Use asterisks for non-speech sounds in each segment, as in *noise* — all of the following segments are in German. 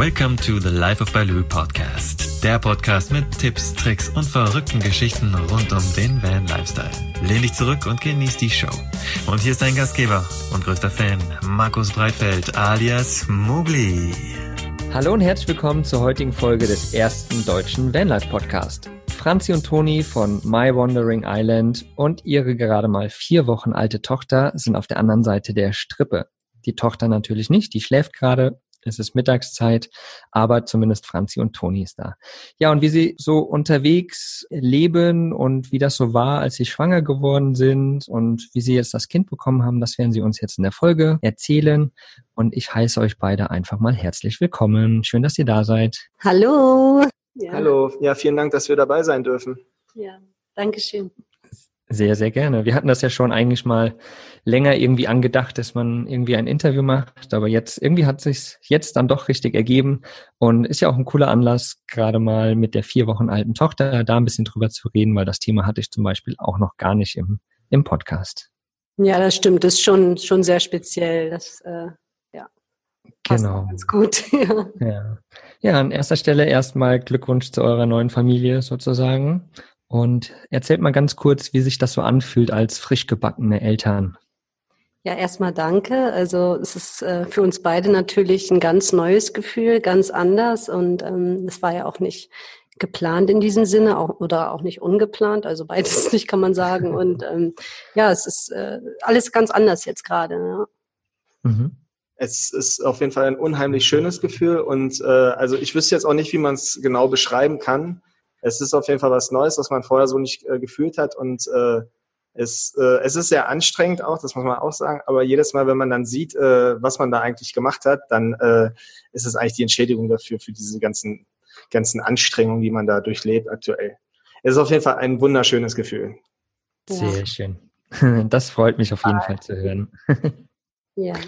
Welcome to the Life of Baloo Podcast. Der Podcast mit Tipps, Tricks und verrückten Geschichten rund um den Van Lifestyle. Lehn dich zurück und genieß die Show. Und hier ist dein Gastgeber und größter Fan, Markus Breitfeld alias Mugli. Hallo und herzlich willkommen zur heutigen Folge des ersten deutschen Vanlife Podcast. Franzi und Toni von My Wandering Island und ihre gerade mal vier Wochen alte Tochter sind auf der anderen Seite der Strippe. Die Tochter natürlich nicht, die schläft gerade, es ist Mittagszeit, aber zumindest Franzi und Toni ist da. Ja, und wie sie so unterwegs leben und wie das so war, als sie schwanger geworden sind und wie sie jetzt das Kind bekommen haben, das werden sie uns jetzt in der Folge erzählen. Und ich heiße euch beide einfach mal herzlich willkommen. Schön, dass ihr da seid. Hallo. Ja. Hallo, ja, vielen Dank, dass wir dabei sein dürfen. Ja, danke schön. Sehr, sehr gerne. Wir hatten das ja schon eigentlich mal länger irgendwie angedacht, dass man irgendwie ein Interview macht, aber jetzt irgendwie hat sich jetzt dann doch richtig ergeben und ist ja auch ein cooler Anlass, gerade mal mit der vier Wochen alten Tochter da ein bisschen drüber zu reden, weil das Thema hatte ich zum Beispiel auch noch gar nicht im, im Podcast. Ja, das stimmt. Das ist schon, schon sehr speziell. Das, äh, ja. Genau. Ganz gut. *laughs* ja. ja. Ja, an erster Stelle erstmal Glückwunsch zu eurer neuen Familie sozusagen. Und erzählt mal ganz kurz, wie sich das so anfühlt als frisch gebackene Eltern. Ja, erstmal danke. Also es ist äh, für uns beide natürlich ein ganz neues Gefühl, ganz anders. Und ähm, es war ja auch nicht geplant in diesem Sinne auch, oder auch nicht ungeplant. Also beides nicht, kann man sagen. *laughs* Und ähm, ja, es ist äh, alles ganz anders jetzt gerade. Ja. Mhm. Es ist auf jeden Fall ein unheimlich schönes Gefühl. Und äh, also ich wüsste jetzt auch nicht, wie man es genau beschreiben kann es ist auf jeden Fall was Neues, was man vorher so nicht äh, gefühlt hat und äh, es, äh, es ist sehr anstrengend auch, das muss man auch sagen, aber jedes Mal, wenn man dann sieht, äh, was man da eigentlich gemacht hat, dann äh, ist es eigentlich die Entschädigung dafür, für diese ganzen, ganzen Anstrengungen, die man da durchlebt aktuell. Es ist auf jeden Fall ein wunderschönes Gefühl. Sehr schön. *laughs* Das freut mich auf jeden Fall zu hören. Ja. *laughs*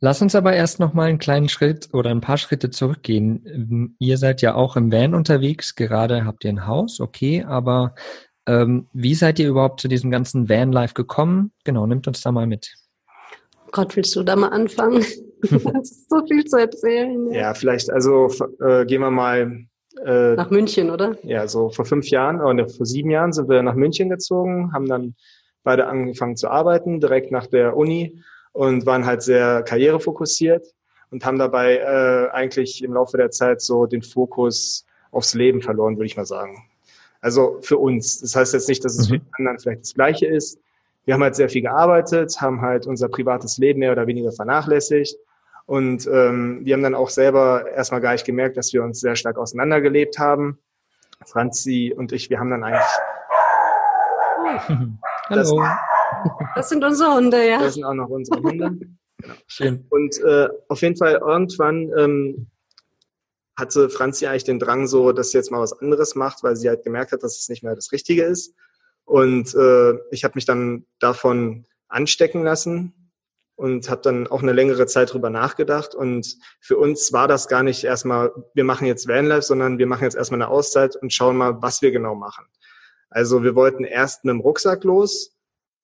Lass uns aber erst noch mal einen kleinen Schritt oder ein paar Schritte zurückgehen. Ähm, ihr seid ja auch im Van unterwegs. Gerade habt ihr ein Haus, okay, aber ähm, wie seid ihr überhaupt zu diesem ganzen Van-Life gekommen? Genau, nimmt uns da mal mit. Gott, willst du da mal anfangen? *laughs* das ist so viel zu erzählen. Ja, ja vielleicht, also äh, gehen wir mal äh, nach München, oder? Ja, so vor fünf Jahren oder vor sieben Jahren sind wir nach München gezogen, haben dann beide angefangen zu arbeiten, direkt nach der Uni und waren halt sehr karrierefokussiert und haben dabei äh, eigentlich im Laufe der Zeit so den Fokus aufs Leben verloren, würde ich mal sagen. Also für uns. Das heißt jetzt nicht, dass es mhm. für die anderen vielleicht das Gleiche ist. Wir haben halt sehr viel gearbeitet, haben halt unser privates Leben mehr oder weniger vernachlässigt. Und ähm, wir haben dann auch selber erstmal gar nicht gemerkt, dass wir uns sehr stark auseinandergelebt haben. Franzi und ich, wir haben dann eigentlich. *laughs* Hallo. Das sind unsere Hunde, ja. Das sind auch noch unsere Hunde. Genau. *laughs* Schön. Und äh, auf jeden Fall irgendwann ähm, hatte Franzi eigentlich den Drang, so, dass sie jetzt mal was anderes macht, weil sie halt gemerkt hat, dass es nicht mehr das Richtige ist. Und äh, ich habe mich dann davon anstecken lassen und habe dann auch eine längere Zeit drüber nachgedacht. Und für uns war das gar nicht erstmal, wir machen jetzt Vanlife, sondern wir machen jetzt erstmal eine Auszeit und schauen mal, was wir genau machen. Also wir wollten erst mit dem Rucksack los,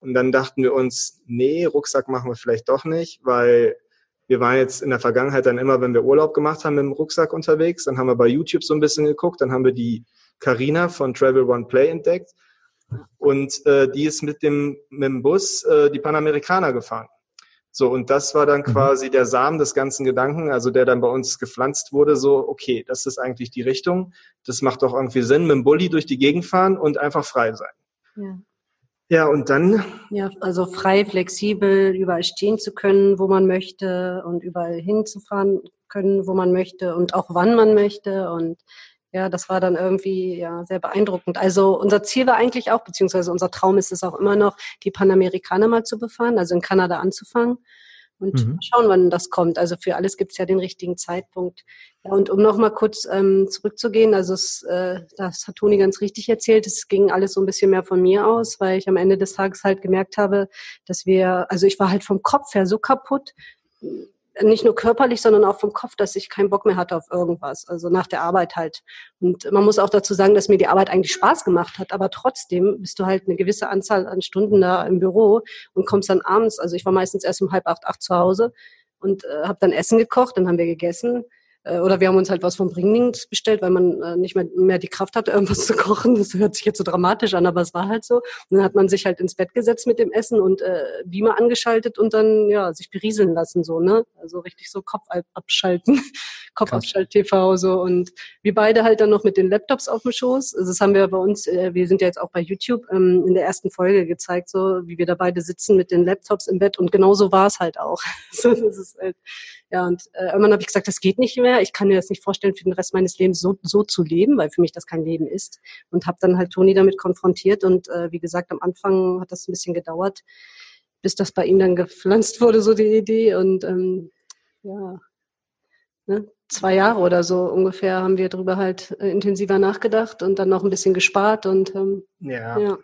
und dann dachten wir uns, nee, Rucksack machen wir vielleicht doch nicht, weil wir waren jetzt in der Vergangenheit dann immer, wenn wir Urlaub gemacht haben, mit dem Rucksack unterwegs. Dann haben wir bei YouTube so ein bisschen geguckt. Dann haben wir die Carina von Travel One Play entdeckt. Und äh, die ist mit dem, mit dem Bus äh, die Panamerikaner gefahren. So, und das war dann mhm. quasi der Samen des ganzen Gedanken, also der dann bei uns gepflanzt wurde, so, okay, das ist eigentlich die Richtung. Das macht doch irgendwie Sinn, mit dem Bulli durch die Gegend fahren und einfach frei sein. Ja. Ja, und dann? Ja, also frei, flexibel, überall stehen zu können, wo man möchte und überall hinzufahren können, wo man möchte und auch wann man möchte. Und ja, das war dann irgendwie ja sehr beeindruckend. Also unser Ziel war eigentlich auch, beziehungsweise unser Traum ist es auch immer noch, die Panamerikaner mal zu befahren, also in Kanada anzufangen und mhm. schauen, wann das kommt. Also für alles gibt es ja den richtigen Zeitpunkt. Ja, und um nochmal kurz ähm, zurückzugehen, also es, äh, das hat Toni ganz richtig erzählt, es ging alles so ein bisschen mehr von mir aus, weil ich am Ende des Tages halt gemerkt habe, dass wir, also ich war halt vom Kopf her so kaputt, nicht nur körperlich, sondern auch vom Kopf, dass ich keinen Bock mehr hatte auf irgendwas. Also nach der Arbeit halt. Und man muss auch dazu sagen, dass mir die Arbeit eigentlich Spaß gemacht hat, aber trotzdem bist du halt eine gewisse Anzahl an Stunden da im Büro und kommst dann abends, also ich war meistens erst um halb acht, acht zu Hause und äh, habe dann Essen gekocht, dann haben wir gegessen äh, oder wir haben uns halt was vom Bringdings bestellt, weil man äh, nicht mehr, mehr die Kraft hatte, *laughs* irgendwas zu kochen. Das hört sich jetzt so dramatisch an, aber es war halt so. Und dann hat man sich halt ins Bett gesetzt mit dem Essen und äh, Beamer angeschaltet und dann ja sich berieseln lassen so, ne? Also richtig so Kopf abschalten, *laughs* Kopf abschalt TV so und wir beide halt dann noch mit den Laptops auf dem Schoß. Also das haben wir bei uns, äh, wir sind ja jetzt auch bei YouTube ähm, in der ersten Folge gezeigt, so wie wir da beide sitzen mit den Laptops im Bett und genauso war es halt auch. *laughs* so, das ist halt, ja, und äh, irgendwann habe ich gesagt, das geht nicht mehr. Ich kann mir das nicht vorstellen, für den Rest meines Lebens so, so zu leben, weil für mich das kein Leben ist. Und habe dann halt Toni damit konfrontiert. Und äh, wie gesagt, am Anfang hat das ein bisschen gedauert, bis das bei ihm dann gepflanzt wurde, so die Idee. Und ähm, ja, ne, zwei Jahre oder so ungefähr haben wir darüber halt äh, intensiver nachgedacht und dann noch ein bisschen gespart. Und ähm, ja. ja.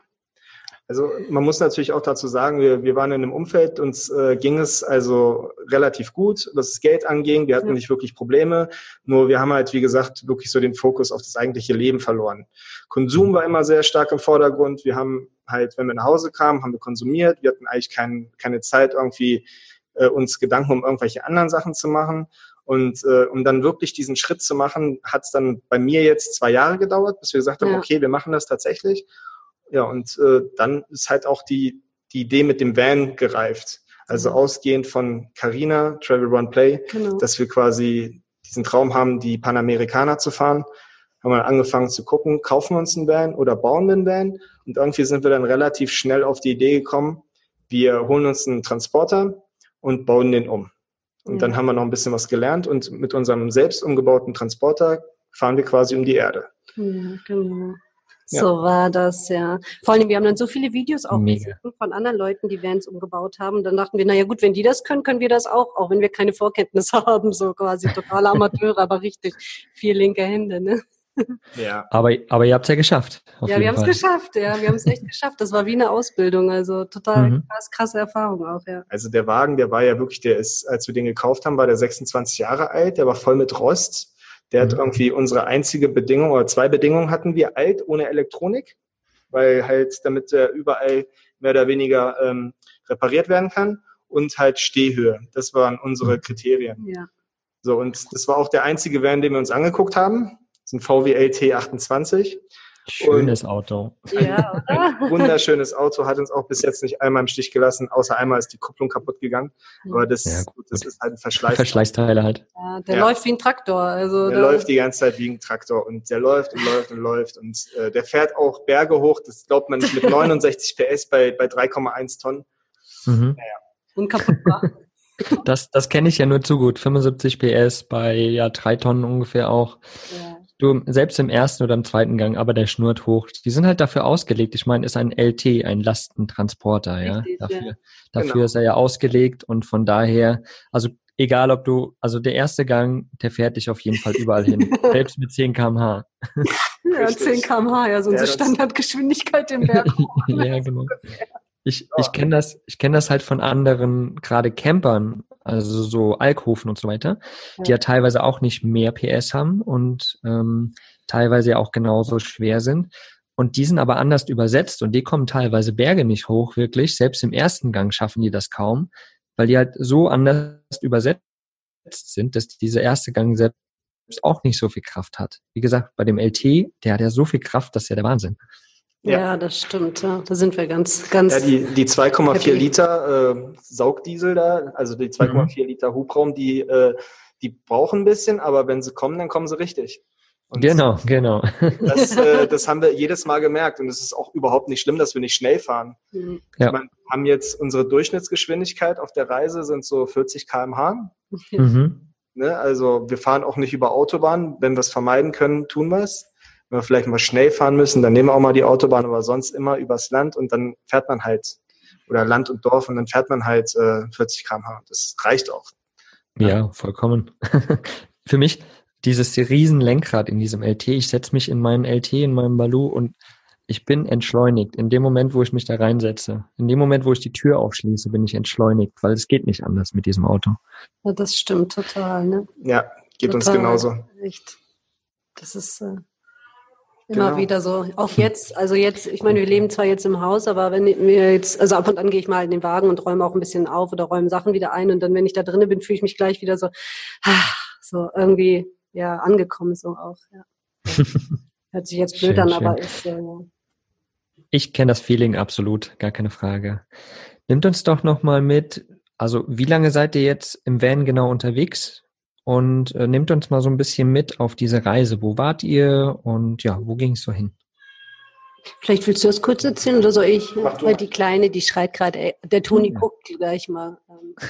Also man muss natürlich auch dazu sagen, wir, wir waren in einem Umfeld, uns äh, ging es also relativ gut, was das Geld anging. Wir hatten ja. nicht wirklich Probleme. Nur wir haben halt, wie gesagt, wirklich so den Fokus auf das eigentliche Leben verloren. Konsum war immer sehr stark im Vordergrund. Wir haben halt, wenn wir nach Hause kamen, haben wir konsumiert. Wir hatten eigentlich kein, keine Zeit, irgendwie äh, uns Gedanken um irgendwelche anderen Sachen zu machen. Und äh, um dann wirklich diesen Schritt zu machen, hat es dann bei mir jetzt zwei Jahre gedauert, bis wir gesagt haben, ja. okay, wir machen das tatsächlich. Ja, und äh, dann ist halt auch die, die Idee mit dem Van gereift. Also mhm. ausgehend von Carina, Travel Run Play, genau. dass wir quasi diesen Traum haben, die Panamerikaner zu fahren, haben wir angefangen zu gucken, kaufen wir uns einen Van oder bauen wir einen Van? Und irgendwie sind wir dann relativ schnell auf die Idee gekommen, wir holen uns einen Transporter und bauen den um. Und ja. dann haben wir noch ein bisschen was gelernt und mit unserem selbst umgebauten Transporter fahren wir quasi um die Erde. Ja, genau. Ja. So war das, ja. Vor allem, wir haben dann so viele Videos auch gesehen von anderen Leuten, die Vans umgebaut haben. Dann dachten wir, naja gut, wenn die das können, können wir das auch, auch wenn wir keine Vorkenntnisse *laughs* haben, so quasi totale Amateure, aber richtig vier linke Hände, ne? Ja. Aber, aber ihr habt es ja geschafft. Ja, wir haben es geschafft, ja. Wir haben es echt geschafft. Das war wie eine Ausbildung, also total mhm. krass, krasse Erfahrung auch, ja. Also der Wagen, der war ja wirklich, der ist, als wir den gekauft haben, war der 26 Jahre alt, der war voll mit Rost. Der hat mhm. irgendwie unsere einzige Bedingung oder zwei Bedingungen hatten wir alt ohne Elektronik, weil halt damit er überall mehr oder weniger ähm, repariert werden kann und halt Stehhöhe. Das waren unsere mhm. Kriterien. Ja. So, und das war auch der einzige Van, den wir uns angeguckt haben. Das ist ein VW LT 28. Schönes und Auto. Ja, *laughs* ein wunderschönes Auto, hat uns auch bis jetzt nicht einmal im Stich gelassen, außer einmal ist die Kupplung kaputt gegangen. Aber das, ja, gut, das ist halt ein Verschleiß. Verschleißteile halt. Ja, der ja. läuft wie ein Traktor. Also der läuft die ganze Zeit wie ein Traktor und der läuft und läuft und läuft und äh, der fährt auch Berge hoch, das glaubt man nicht, mit *laughs* 69 PS bei, bei 3,1 Tonnen. Mhm. Naja. Unkaputtbar. Das, das kenne ich ja nur zu gut. 75 PS bei ja drei Tonnen ungefähr auch. Ja. Du, selbst im ersten oder im zweiten Gang, aber der schnurrt hoch. Die sind halt dafür ausgelegt. Ich meine, ist ein LT, ein Lastentransporter, ja. Richtig, dafür ja. dafür genau. ist er ja ausgelegt und von daher, also egal ob du, also der erste Gang, der fährt dich auf jeden Fall überall hin. *laughs* selbst mit 10 kmh. Ja, 10 kmh, ja, so unsere ja, Standardgeschwindigkeit im Berg. *laughs* ja, genau. *laughs* Ich, ich kenne das, ich kenne das halt von anderen, gerade Campern, also so Alkoven und so weiter, ja. die ja teilweise auch nicht mehr PS haben und ähm, teilweise ja auch genauso schwer sind. Und die sind aber anders übersetzt und die kommen teilweise Berge nicht hoch, wirklich. Selbst im ersten Gang schaffen die das kaum, weil die halt so anders übersetzt sind, dass dieser erste Gang selbst auch nicht so viel Kraft hat. Wie gesagt, bei dem LT, der hat ja so viel Kraft, das ist ja der Wahnsinn. Ja. ja, das stimmt. Ja. Da sind wir ganz, ganz. Ja, die, die 2,4 Liter äh, Saugdiesel da, also die 2,4 mhm. Liter Hubraum, die, äh, die brauchen ein bisschen, aber wenn sie kommen, dann kommen sie richtig. Und genau, genau. Das, *laughs* äh, das haben wir jedes Mal gemerkt und es ist auch überhaupt nicht schlimm, dass wir nicht schnell fahren. Mhm. Ja. Wir haben jetzt unsere Durchschnittsgeschwindigkeit auf der Reise sind so 40 km/h. Mhm. Ne, also wir fahren auch nicht über Autobahn. Wenn wir es vermeiden können, tun wir es wenn wir vielleicht mal schnell fahren müssen, dann nehmen wir auch mal die Autobahn, aber sonst immer übers Land und dann fährt man halt, oder Land und Dorf und dann fährt man halt äh, 40 km/h. Das reicht auch. Ja, ja vollkommen. *laughs* Für mich dieses riesen Lenkrad in diesem LT, ich setze mich in meinen LT, in meinem Balu und ich bin entschleunigt. In dem Moment, wo ich mich da reinsetze, in dem Moment, wo ich die Tür aufschließe, bin ich entschleunigt, weil es geht nicht anders mit diesem Auto. Ja, das stimmt total. Ne? Ja, geht total. uns genauso. Echt. Das ist äh, Immer genau. wieder so. Auch jetzt, also jetzt, ich meine, wir leben zwar jetzt im Haus, aber wenn wir jetzt, also ab und an gehe ich mal in den Wagen und räume auch ein bisschen auf oder räume Sachen wieder ein und dann, wenn ich da drinnen bin, fühle ich mich gleich wieder so, ah, so irgendwie ja angekommen so auch. Ja. *laughs* Hört sich jetzt blöd schön, an, schön. aber ist so. Ja. Ich kenne das Feeling absolut, gar keine Frage. Nimmt uns doch noch mal mit. Also wie lange seid ihr jetzt im Van genau unterwegs? Und äh, nehmt uns mal so ein bisschen mit auf diese Reise. Wo wart ihr und ja, wo ging es so hin? Vielleicht willst du das kurz erzählen oder soll ich? Weil die Kleine, die schreit gerade, der Toni ja. guckt gleich mal.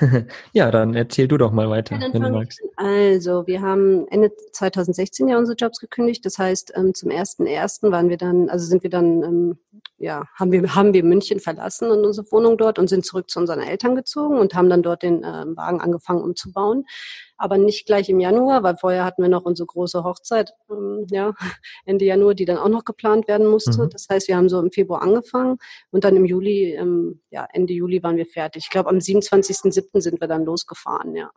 Ähm. *laughs* ja, dann erzähl du doch mal weiter, ja, wenn du magst. Also, wir haben Ende 2016 ja unsere Jobs gekündigt. Das heißt, ähm, zum 1.1. waren wir dann, also sind wir dann, ähm, ja, haben wir, haben wir München verlassen und unsere Wohnung dort und sind zurück zu unseren Eltern gezogen und haben dann dort den Wagen angefangen umzubauen aber nicht gleich im Januar, weil vorher hatten wir noch unsere große Hochzeit, ähm, ja, *laughs* Ende Januar, die dann auch noch geplant werden musste. Mhm. Das heißt, wir haben so im Februar angefangen und dann im Juli, ähm, ja, Ende Juli waren wir fertig. Ich glaube, am 27.07. sind wir dann losgefahren, ja.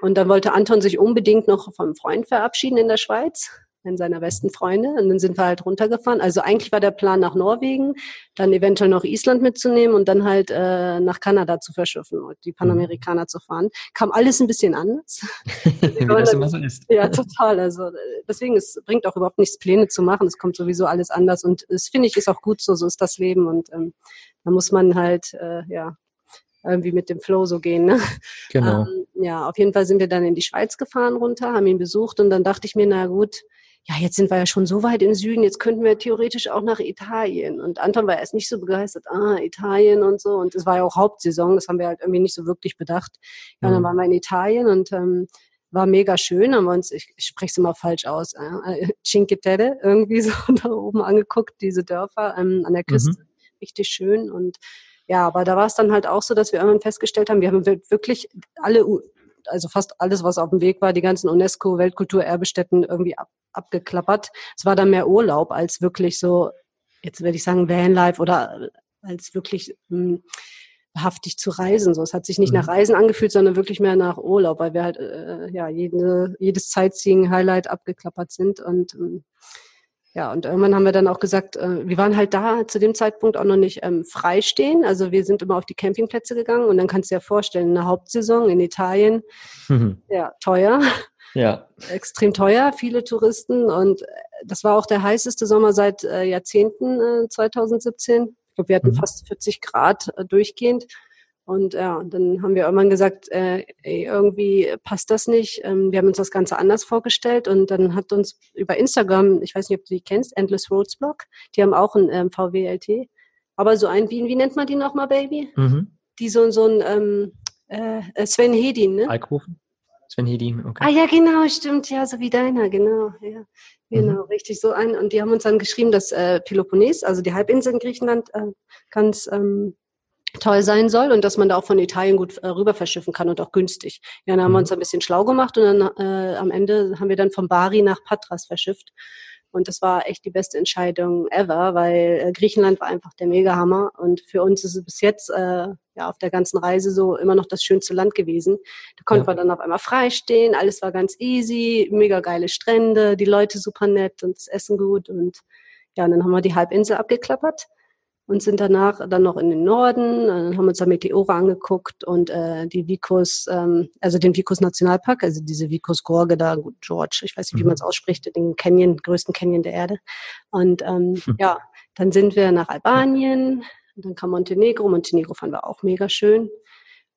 Und dann wollte Anton sich unbedingt noch vom Freund verabschieden in der Schweiz einen seiner besten Freunde. Und dann sind wir halt runtergefahren. Also eigentlich war der Plan nach Norwegen, dann eventuell noch Island mitzunehmen und dann halt äh, nach Kanada zu verschiffen und die Panamerikaner zu fahren. Kam alles ein bisschen anders. *laughs* Wie das immer so ist. Ja, total. Also deswegen, es bringt auch überhaupt nichts, Pläne zu machen. Es kommt sowieso alles anders. Und es finde ich ist auch gut so, so ist das Leben. Und ähm, da muss man halt, äh, ja, irgendwie mit dem Flow so gehen. Ne? Genau. Ähm, ja, auf jeden Fall sind wir dann in die Schweiz gefahren runter, haben ihn besucht und dann dachte ich mir, na gut, ja, jetzt sind wir ja schon so weit im Süden, jetzt könnten wir theoretisch auch nach Italien. Und Anton war erst nicht so begeistert, ah, Italien und so. Und es war ja auch Hauptsaison, das haben wir halt irgendwie nicht so wirklich bedacht. Ja, mhm. dann waren wir in Italien und ähm, war mega schön, haben wir uns, ich, ich spreche es immer falsch aus, äh, Cinque Terre irgendwie *laughs* so da oben angeguckt, diese Dörfer ähm, an der. Küste. Mhm. Richtig schön und ja, aber da war es dann halt auch so, dass wir irgendwann festgestellt haben, wir haben wirklich alle also fast alles, was auf dem Weg war, die ganzen UNESCO-Weltkulturerbestätten irgendwie ab, abgeklappert. Es war dann mehr Urlaub als wirklich so, jetzt werde ich sagen, Vanlife oder als wirklich mh, hm, haftig zu reisen. So, es hat sich nicht mhm. nach Reisen angefühlt, sondern wirklich mehr nach Urlaub, weil wir halt äh, ja jede, jedes Sightseeing-Highlight abgeklappert sind und ähm, ja, und irgendwann haben wir dann auch gesagt, äh, wir waren halt da zu dem Zeitpunkt auch noch nicht ähm, freistehen. Also wir sind immer auf die Campingplätze gegangen und dann kannst du dir vorstellen, eine Hauptsaison in Italien, mhm. ja, teuer. Ja. *laughs* Extrem teuer, viele Touristen und äh, das war auch der heißeste Sommer seit äh, Jahrzehnten äh, 2017. Ich glaube, wir hatten mhm. fast 40 Grad äh, durchgehend. Und ja, dann haben wir irgendwann gesagt, äh, ey, irgendwie passt das nicht. Ähm, wir haben uns das Ganze anders vorgestellt und dann hat uns über Instagram, ich weiß nicht, ob du die kennst, Endless Roads Blog, die haben auch ein ähm, VWLT, aber so ein, wie, wie nennt man die nochmal, Baby? Mhm. Die so, so ein ähm, äh, Sven Hedin, ne? Alkoven? Sven Hedin, okay. Ah ja, genau, stimmt, ja, so wie deiner, genau, ja. Genau, mhm. richtig so ein. Und die haben uns dann geschrieben, dass äh, Peloponnes, also die Halbinsel in Griechenland, äh, ganz ähm, toll sein soll und dass man da auch von Italien gut äh, rüber verschiffen kann und auch günstig. Ja, dann haben wir mhm. uns ein bisschen schlau gemacht und dann äh, am Ende haben wir dann von Bari nach Patras verschifft. Und das war echt die beste Entscheidung ever, weil äh, Griechenland war einfach der Megahammer. Und für uns ist es bis jetzt äh, ja auf der ganzen Reise so immer noch das schönste Land gewesen. Da konnten ja. wir dann auf einmal freistehen, alles war ganz easy, mega geile Strände, die Leute super nett und das Essen gut. Und ja, und dann haben wir die Halbinsel abgeklappert und sind danach dann noch in den Norden, äh, haben uns da Meteore angeguckt und äh, die Vicus, ähm, also den Vicus Nationalpark, also diese Vicus Gorge da, George, ich weiß nicht, wie mhm. man es ausspricht, den Canyon, größten Canyon der Erde. Und ähm, *laughs* ja, dann sind wir nach Albanien, dann kam Montenegro, Montenegro fanden wir auch mega schön.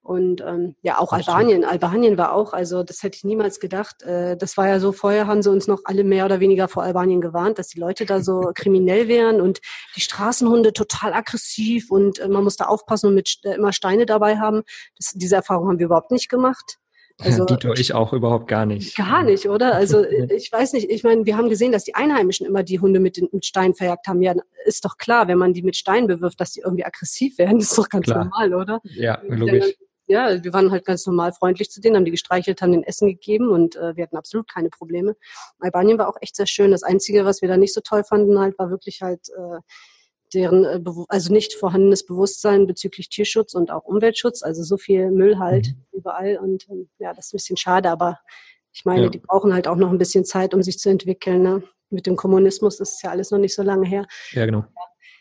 Und ähm, ja, auch Absolut. Albanien. Albanien war auch, also das hätte ich niemals gedacht. Äh, das war ja so, vorher haben sie uns noch alle mehr oder weniger vor Albanien gewarnt, dass die Leute da so *laughs* kriminell wären und die Straßenhunde total aggressiv und äh, man musste aufpassen und mit äh, immer Steine dabei haben. Das, diese Erfahrung haben wir überhaupt nicht gemacht. *laughs* Also, die tue ich auch überhaupt gar nicht. Gar nicht, oder? *laughs* Also ich weiß nicht, ich meine, wir haben gesehen, dass die Einheimischen immer die Hunde mit, mit Steinen verjagt haben. Ja, ist doch klar, wenn man die mit Steinen bewirft, dass die irgendwie aggressiv werden, ist doch ganz klar. normal, oder? Ja, logisch ja, wir waren halt ganz normal freundlich zu denen, haben die gestreichelt, haben den Essen gegeben und äh, wir hatten absolut keine Probleme. Albanien war auch echt sehr schön. Das Einzige, was wir da nicht so toll fanden, halt, war wirklich halt äh, deren, äh, also nicht vorhandenes Bewusstsein bezüglich Tierschutz und auch Umweltschutz. Also so viel Müll halt mhm. überall und ähm, ja, das ist ein bisschen schade, aber ich meine, ja. die brauchen halt auch noch ein bisschen Zeit, um sich zu entwickeln. Ne? Mit dem Kommunismus das ist ja alles noch nicht so lange her. Ja, genau.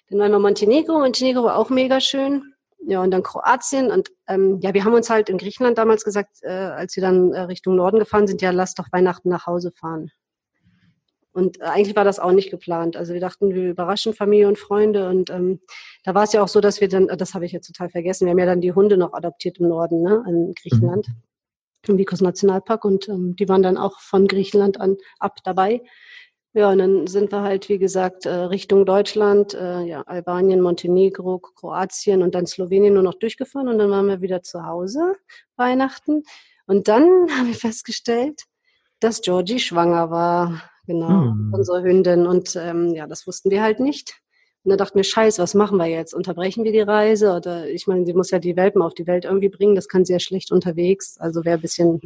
Dann waren wir Montenegro. Montenegro war auch mega schön. Ja, und dann Kroatien. Und ähm, ja, wir haben uns halt in Griechenland damals gesagt, äh, als wir dann äh, Richtung Norden gefahren sind, ja, lass doch Weihnachten nach Hause fahren. Und äh, eigentlich war das auch nicht geplant. Also wir dachten, wir überraschen Familie und Freunde. Und ähm, da war es ja auch so, dass wir dann, das habe ich jetzt total vergessen, wir haben ja dann die Hunde noch adoptiert im Norden, ne, in Griechenland, mhm. im Vikos Nationalpark. Und ähm, die waren dann auch von Griechenland an ab dabei. Ja, und dann sind wir halt, wie gesagt, äh, Richtung Deutschland, äh, ja, Albanien, Montenegro, Kroatien und dann Slowenien nur noch durchgefahren und dann waren wir wieder zu Hause, Weihnachten. Und dann *laughs* haben wir festgestellt, dass Georgie schwanger war, genau, hm. unsere Hündin. Und ähm, ja, das wussten wir halt nicht. Und dann dachten wir, scheiße, was machen wir jetzt? Unterbrechen wir die Reise? Oder ich meine, sie muss ja die Welpen auf die Welt irgendwie bringen, das kann sie ja schlecht unterwegs. Also wäre ein bisschen,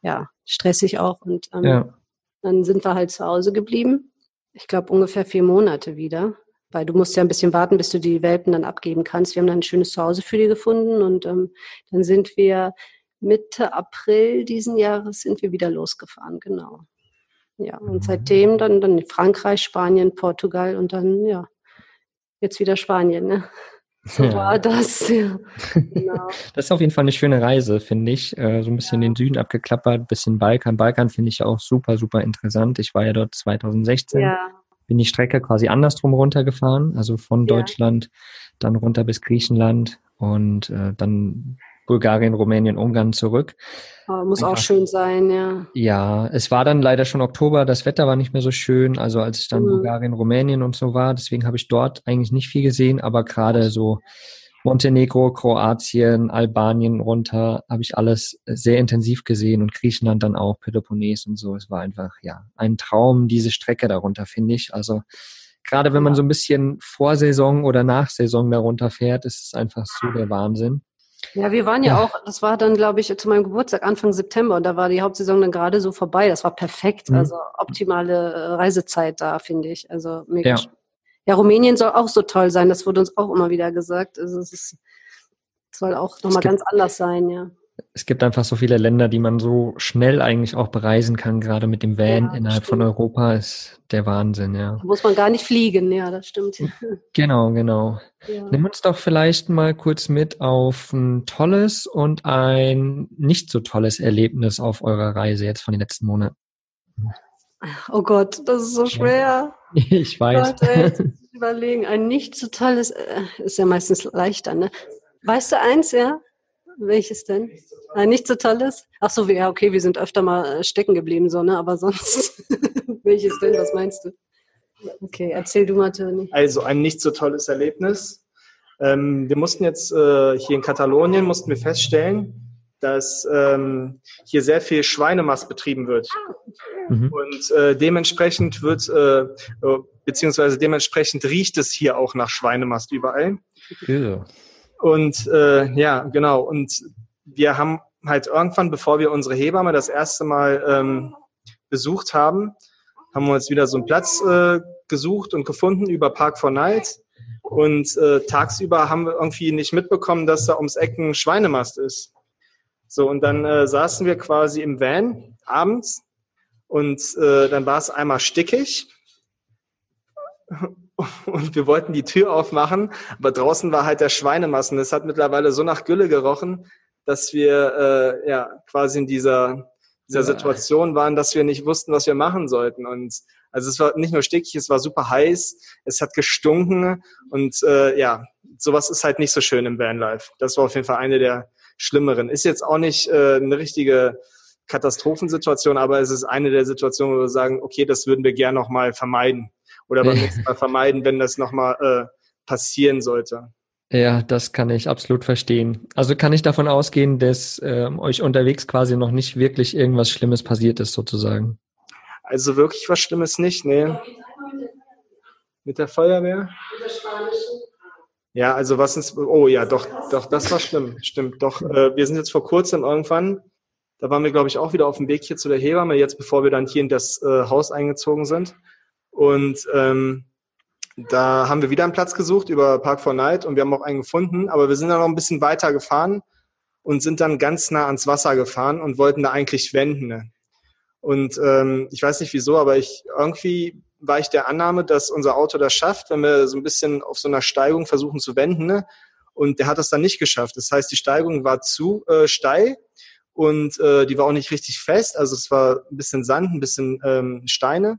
ja, stressig auch. Und ähm, ja dann sind wir halt zu Hause geblieben. Ich glaube ungefähr vier Monate wieder, weil du musst ja ein bisschen warten, bis du die Welpen dann abgeben kannst. Wir haben dann ein schönes Zuhause für die gefunden und ähm, dann sind wir Mitte April diesen Jahres sind wir wieder losgefahren, genau. Ja, und mhm. seitdem dann, dann Frankreich, Spanien, Portugal und dann, ja, jetzt wieder Spanien, ne? So ja. war das, *laughs* ja. Genau. *laughs* Das ist auf jeden Fall eine schöne Reise, finde ich. Äh, so ein bisschen ja. den Süden abgeklappert, bisschen Balkan. Balkan finde ich auch super, super interessant. Ich war ja dort 2016. Ja. Bin die Strecke quasi andersrum runtergefahren, also von Deutschland dann runter bis Griechenland und äh, dann Bulgarien, Rumänien, Ungarn zurück. Aber muss auch schön sein, ja. Ja, es war dann leider schon Oktober, das Wetter war nicht mehr so schön, also als ich dann mhm. Bulgarien, Rumänien und so war, deswegen habe ich dort eigentlich nicht viel gesehen, aber gerade so Montenegro, Kroatien, Albanien runter, habe ich alles sehr intensiv gesehen und Griechenland dann auch, Peloponnes und so. Es war einfach, ja, ein Traum, diese Strecke darunter, finde ich. Also gerade wenn man so ein bisschen Vorsaison oder Nachsaison darunter fährt, ist es einfach so der Wahnsinn. Ja, wir waren ja, ja, auch, das war dann, glaube ich, zu meinem Geburtstag Anfang September und da war die Hauptsaison dann gerade so vorbei. Das war perfekt. Mhm. Also optimale äh, Reisezeit da, finde ich. Also mega. Ja. ja, Rumänien soll auch so toll sein. Das wurde uns auch immer wieder gesagt. Also es ist, soll auch nochmal ganz anders sein, ja es gibt einfach so viele Länder, die man so schnell eigentlich auch bereisen kann, gerade mit dem Van ja, innerhalb stimmt. von Europa ist der Wahnsinn, ja. Da muss man gar nicht fliegen, ja, das stimmt. *laughs* Genau, genau. Ja. Nimm uns doch vielleicht mal kurz mit auf ein tolles und ein nicht so tolles Erlebnis auf eurer Reise jetzt von den letzten Monaten. Oh Gott, das ist so schwer. *laughs* Ich weiß. Leute, überlegen, ein nicht so tolles, äh, ist ja meistens leichter, ne? Weißt du eins, ja? Welches denn? Ah, nicht so tolles? Ach so, ja, okay, wir sind öfter mal äh, stecken geblieben, so, ne? Aber *laughs* sonst, welches denn? Was meinst du? Okay, erzähl du mal, Toni. Also ein nicht so tolles Erlebnis. Ähm, wir mussten jetzt äh, hier in Katalonien mussten wir feststellen, dass ähm, hier sehr viel Schweinemast betrieben wird. Mhm. Und äh, dementsprechend wird, äh, äh beziehungsweise dementsprechend riecht es hier auch nach Schweinemast überall. Ja. Und äh, ja, genau. Und wir haben halt irgendwann, bevor wir unsere Hebamme das erste Mal ähm, besucht haben, haben wir uns wieder so einen Platz äh, gesucht und gefunden über Park for Night. Und äh, tagsüber haben wir irgendwie nicht mitbekommen, dass da ums Eck ein Schweinemast ist. So, und dann äh, saßen wir quasi im Van abends und äh, dann war es einmal stickig und wir wollten die Tür aufmachen, aber draußen war halt der Schweinemassen. Es hat mittlerweile so nach Gülle gerochen, dass wir äh, ja quasi in dieser, dieser Situation waren, dass wir nicht wussten, was wir machen sollten. Und also es war nicht nur stickig, es war super heiß, es hat gestunken und äh, ja, sowas ist halt nicht so schön im Vanlife. Das war auf jeden Fall eine der schlimmeren. Ist jetzt auch nicht äh, eine richtige Katastrophensituation, aber es ist eine der Situationen, wo wir sagen, okay, das würden wir gern nochmal vermeiden oder beim nächsten Mal vermeiden, wenn das nochmal äh, passieren sollte. Ja, das kann ich absolut verstehen. Also kann ich davon ausgehen, dass ähm, euch unterwegs quasi noch nicht wirklich irgendwas Schlimmes passiert ist, sozusagen. Also wirklich was Schlimmes nicht, nee. Mit der Feuerwehr? Ja, also was ist, oh ja, doch, doch, das war schlimm, stimmt, doch. Äh, wir sind jetzt vor kurzem irgendwann, da waren wir, glaube ich, auch wieder auf dem Weg hier zu der Hebamme, jetzt bevor wir dann hier in das äh, Haus eingezogen sind. Und ähm, da haben wir wieder einen Platz gesucht über Park for Night und wir haben auch einen gefunden, aber wir sind dann noch ein bisschen weiter gefahren und sind dann ganz nah ans Wasser gefahren und wollten da eigentlich wenden. Ne? Und ähm, ich weiß nicht wieso, aber ich irgendwie war ich der Annahme, dass unser Auto das schafft, wenn wir so ein bisschen auf so einer Steigung versuchen zu wenden. Ne? Und der hat das dann nicht geschafft. Das heißt, die Steigung war zu äh, steil und äh, die war auch nicht richtig fest. Also es war ein bisschen Sand, ein bisschen ähm, Steine.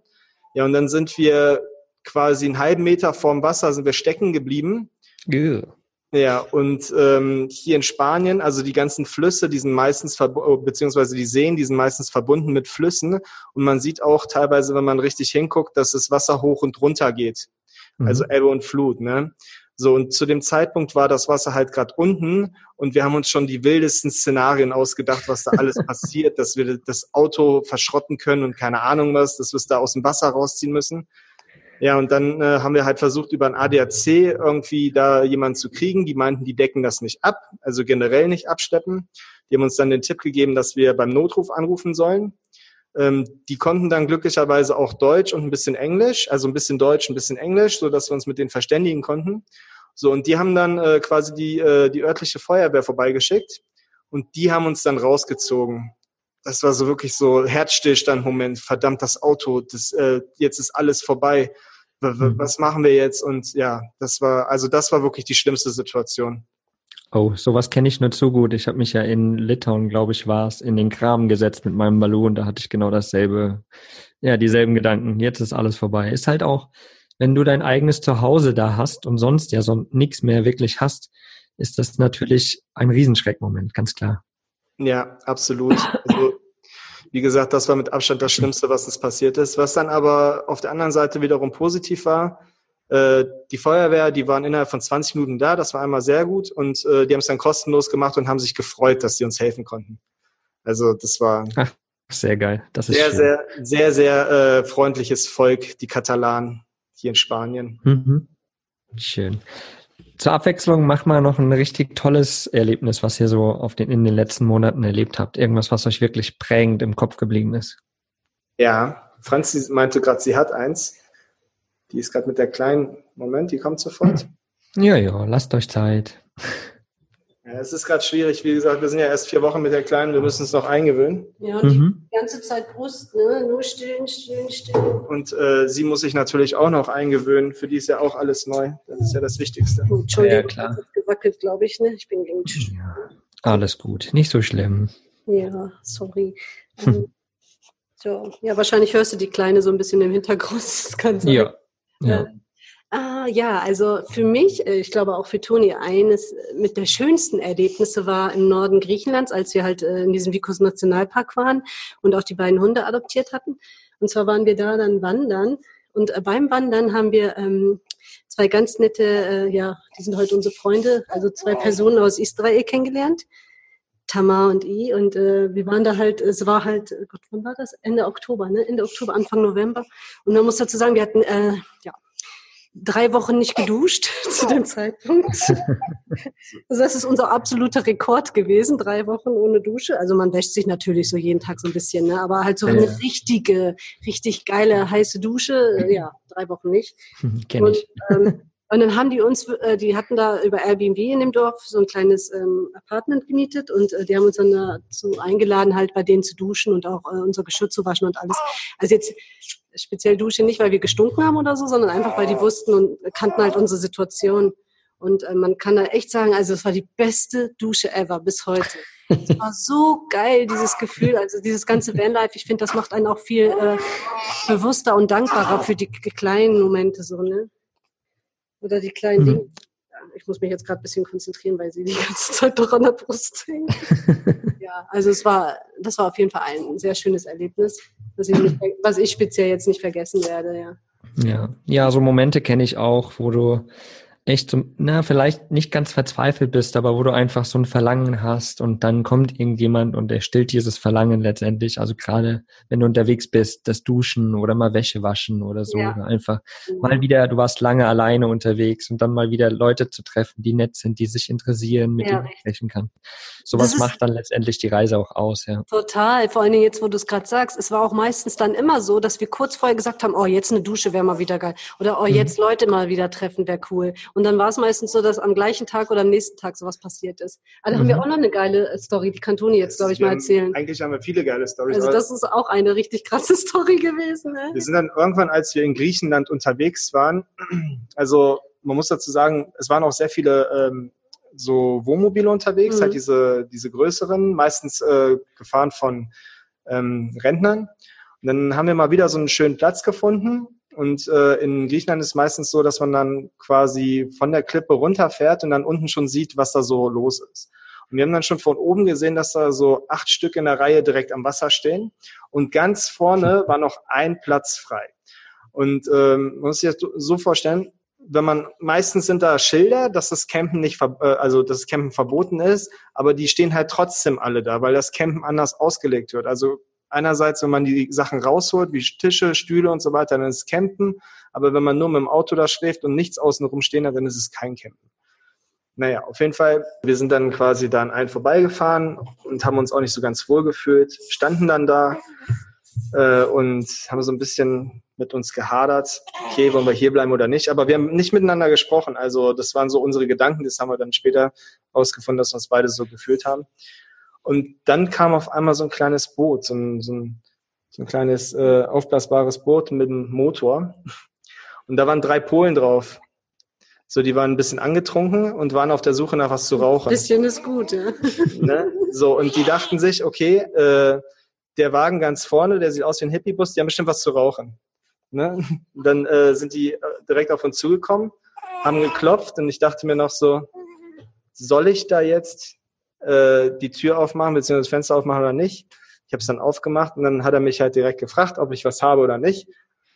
Ja, und dann sind wir quasi einen halben Meter vorm Wasser sind wir stecken geblieben. Yeah. Ja, und ähm, hier in Spanien, also die ganzen Flüsse, die sind meistens, beziehungsweise die Seen, die sind meistens verbunden mit Flüssen. Und man sieht auch teilweise, wenn man richtig hinguckt, dass das Wasser hoch und runter geht. Mhm. Also Ebbe und Flut. Ne? So, und zu dem Zeitpunkt war das Wasser halt gerade unten und wir haben uns schon die wildesten Szenarien ausgedacht, was da alles *laughs* passiert, dass wir das Auto verschrotten können und keine Ahnung was, dass wir es da aus dem Wasser rausziehen müssen. Ja, und dann äh, haben wir halt versucht, über ein ADAC irgendwie da jemanden zu kriegen. Die meinten, die decken das nicht ab, also generell nicht absteppen. Die haben uns dann den Tipp gegeben, dass wir beim Notruf anrufen sollen. Ähm, die konnten dann glücklicherweise auch Deutsch und ein bisschen Englisch, also ein bisschen Deutsch, ein bisschen Englisch, so dass wir uns mit denen verständigen konnten. So, und die haben dann äh, quasi die, äh, die örtliche Feuerwehr vorbeigeschickt und die haben uns dann rausgezogen. Das war so wirklich so Herzstillstand-Moment. Verdammt, das Auto, das, äh, jetzt ist alles vorbei. Mhm. Was machen wir jetzt? Und ja, das war, also das war wirklich die schlimmste Situation. Oh, sowas kenne ich nur zu gut. Ich habe mich ja in Litauen, glaube ich, war es, in den Kram gesetzt mit meinem Ballon. Da hatte ich genau dasselbe, ja, dieselben Gedanken. Jetzt ist alles vorbei. Ist halt auch, wenn du dein eigenes Zuhause da hast und sonst ja so nichts mehr wirklich hast, ist das natürlich ein Riesenschreckmoment, ganz klar. Ja, absolut. Also, wie gesagt, das war mit Abstand das Schlimmste, was uns passiert ist. Was dann aber auf der anderen Seite wiederum positiv war, äh, die Feuerwehr, die waren innerhalb von 20 Minuten da, das war einmal sehr gut und äh, die haben es dann kostenlos gemacht und haben sich gefreut, dass sie uns helfen konnten. Also das war Ach, sehr geil. Das ist sehr, schön. sehr, sehr, sehr äh, freundliches Volk, die Katalanen hier in Spanien. Mhm. Schön. Zur Abwechslung mach mal noch ein richtig tolles Erlebnis, was ihr so auf den, in den letzten Monaten erlebt habt. Irgendwas, was euch wirklich prägend im Kopf geblieben ist. Ja, Franzi meinte gerade, sie hat eins. Die ist gerade mit der kleinen, Moment, die kommt sofort. Ja, ja, lasst euch Zeit. Ja, es ist gerade schwierig. Wie gesagt, wir sind ja erst vier Wochen mit der Kleinen. Wir müssen uns noch eingewöhnen. Ja, mhm. die ganze Zeit Brust, ne? Nur stillen, stillen, stillen. Und äh, sie muss sich natürlich auch noch eingewöhnen. Für die ist ja auch alles neu. Das ist ja das Wichtigste. Oh, Entschuldigung, ja, klar. ich gewackelt, glaube ich. Ne? Ich bin gegen ja. Alles gut, nicht so schlimm. Ja, sorry. Ähm, *laughs* so. Ja, wahrscheinlich hörst du die Kleine so ein bisschen im Hintergrund. Das kann sein. Ja. Ja. Äh, ah, ja, also für mich, äh, ich glaube auch für Toni, eines mit der schönsten Erlebnisse war im Norden Griechenlands, als wir halt äh, in diesem Vikos Nationalpark waren und auch die beiden Hunde adoptiert hatten. Und zwar waren wir da dann wandern und beim Wandern haben wir ähm, zwei ganz nette, äh, ja, die sind heute unsere Freunde, also zwei Personen aus Israel kennengelernt. Tamar und I. Und äh, wir waren da halt, es war halt, Gott, wann war das? Ende Oktober, ne? Ende Oktober, Anfang November. Und man muss dazu sagen, wir hatten äh, ja, drei Wochen nicht geduscht *laughs* zu dem Zeitpunkt. *laughs* also das ist unser absoluter Rekord gewesen, drei Wochen ohne Dusche. Also man wäscht sich natürlich so jeden Tag so ein bisschen, ne? aber halt so eine ja. richtige, richtig geile heiße Dusche, ja, drei Wochen nicht. *laughs* Kenn ich. Und, ähm, und dann haben die uns, äh, die hatten da über Airbnb in dem Dorf so ein kleines ähm, Apartment gemietet und äh, die haben uns dann dazu eingeladen, halt bei denen zu duschen und auch äh, unser Geschirr zu waschen und alles. Also jetzt speziell Dusche nicht, weil wir gestunken haben oder so, sondern einfach, weil die wussten und kannten halt unsere Situation. Und äh, man kann da echt sagen, also es war die beste Dusche ever bis heute. Es war so geil, dieses Gefühl, also dieses ganze Vanlife. Ich finde, das macht einen auch viel äh, bewusster und dankbarer für die kleinen Momente so, ne? Oder die kleinen mhm. Dinge. Ich muss mich jetzt gerade ein bisschen konzentrieren, weil sie die ganze Zeit doch an der Brust hängen. *laughs* ja, also es war, das war auf jeden Fall ein sehr schönes Erlebnis, was ich, nicht, was ich speziell jetzt nicht vergessen werde, ja. Ja, ja, so Momente kenne ich auch, wo du echt so, na, vielleicht nicht ganz verzweifelt bist, aber wo du einfach so ein Verlangen hast und dann kommt irgendjemand und er stillt dieses Verlangen letztendlich. Also gerade wenn du unterwegs bist, das Duschen oder mal Wäsche waschen oder so. Ja. Oder einfach ja. mal wieder, du warst lange alleine unterwegs und dann mal wieder Leute zu treffen, die nett sind, die sich interessieren, mit ja, denen du sprechen kann. Sowas macht dann letztendlich die Reise auch aus, ja. Total. Vor allen Dingen jetzt, wo du es gerade sagst, es war auch meistens dann immer so, dass wir kurz vorher gesagt haben, oh, jetzt eine Dusche wäre mal wieder geil. Oder oh, mhm. jetzt mhm. Leute mal wieder treffen wäre cool. Und dann war es meistens so, dass am gleichen Tag oder am nächsten Tag sowas passiert ist. Also mhm. haben wir mhm. auch noch eine geile äh, Story, die kann Toni jetzt, glaube ich, mal erzählen. Eigentlich haben wir viele geile Stories. Also das ist auch eine richtig krasse *laughs* Story gewesen. Ne? Wir sind dann irgendwann, als wir in Griechenland unterwegs waren, *clears throat* also man muss dazu sagen, es waren auch sehr viele ähm, so Wohnmobile unterwegs, mhm. halt diese, diese größeren, meistens äh, gefahren von ähm, Rentnern. Und dann haben wir mal wieder so einen schönen Platz gefunden. Und äh, in Griechenland ist meistens so, dass man dann quasi von der Klippe runterfährt und dann unten schon sieht, was da so los ist. Und wir haben dann schon von oben gesehen, dass da so acht Stück in der Reihe direkt am Wasser stehen. Und ganz vorne *laughs* war noch ein Platz frei. Und ähm, man muss sich das so vorstellen, wenn man meistens sind da Schilder, dass das Campen nicht, äh, also dass das Campen verboten ist, aber die stehen halt trotzdem alle da, weil das Campen anders ausgelegt wird. Also einerseits, wenn man die Sachen rausholt, wie Tische, Stühle und so weiter, dann ist es Campen. Aber wenn man nur mit dem Auto da schläft und nichts außenrum stehen hat, dann ist es kein Campen. Naja, auf jeden Fall, wir sind dann quasi da an einen vorbeigefahren und haben uns auch nicht so ganz wohl gefühlt, standen dann da äh, und haben so ein bisschen mit uns gehadert, okay, wollen wir hier bleiben oder nicht. Aber wir haben nicht miteinander gesprochen. Also das waren so unsere Gedanken, das haben wir dann später ausgefunden, dass wir uns beide so gefühlt haben. Und dann kam auf einmal so ein kleines Boot, so ein, so ein, so ein kleines äh, aufblasbares Boot mit einem Motor. Und da waren drei Polen drauf. So, die waren ein bisschen angetrunken und waren auf der Suche nach was zu rauchen. Ein bisschen ist gut, ja. *laughs* Ne? So, und die dachten sich, okay, äh, der Wagen ganz vorne, der sieht aus wie ein Hippiebus, die haben bestimmt was zu rauchen. Ne? Dann äh, sind die äh, direkt auf uns zugekommen, haben geklopft und ich dachte mir noch so, soll ich da jetzt äh, die Tür aufmachen, beziehungsweise das Fenster aufmachen oder nicht? Ich habe es dann aufgemacht und dann hat er mich halt direkt gefragt, ob ich was habe oder nicht.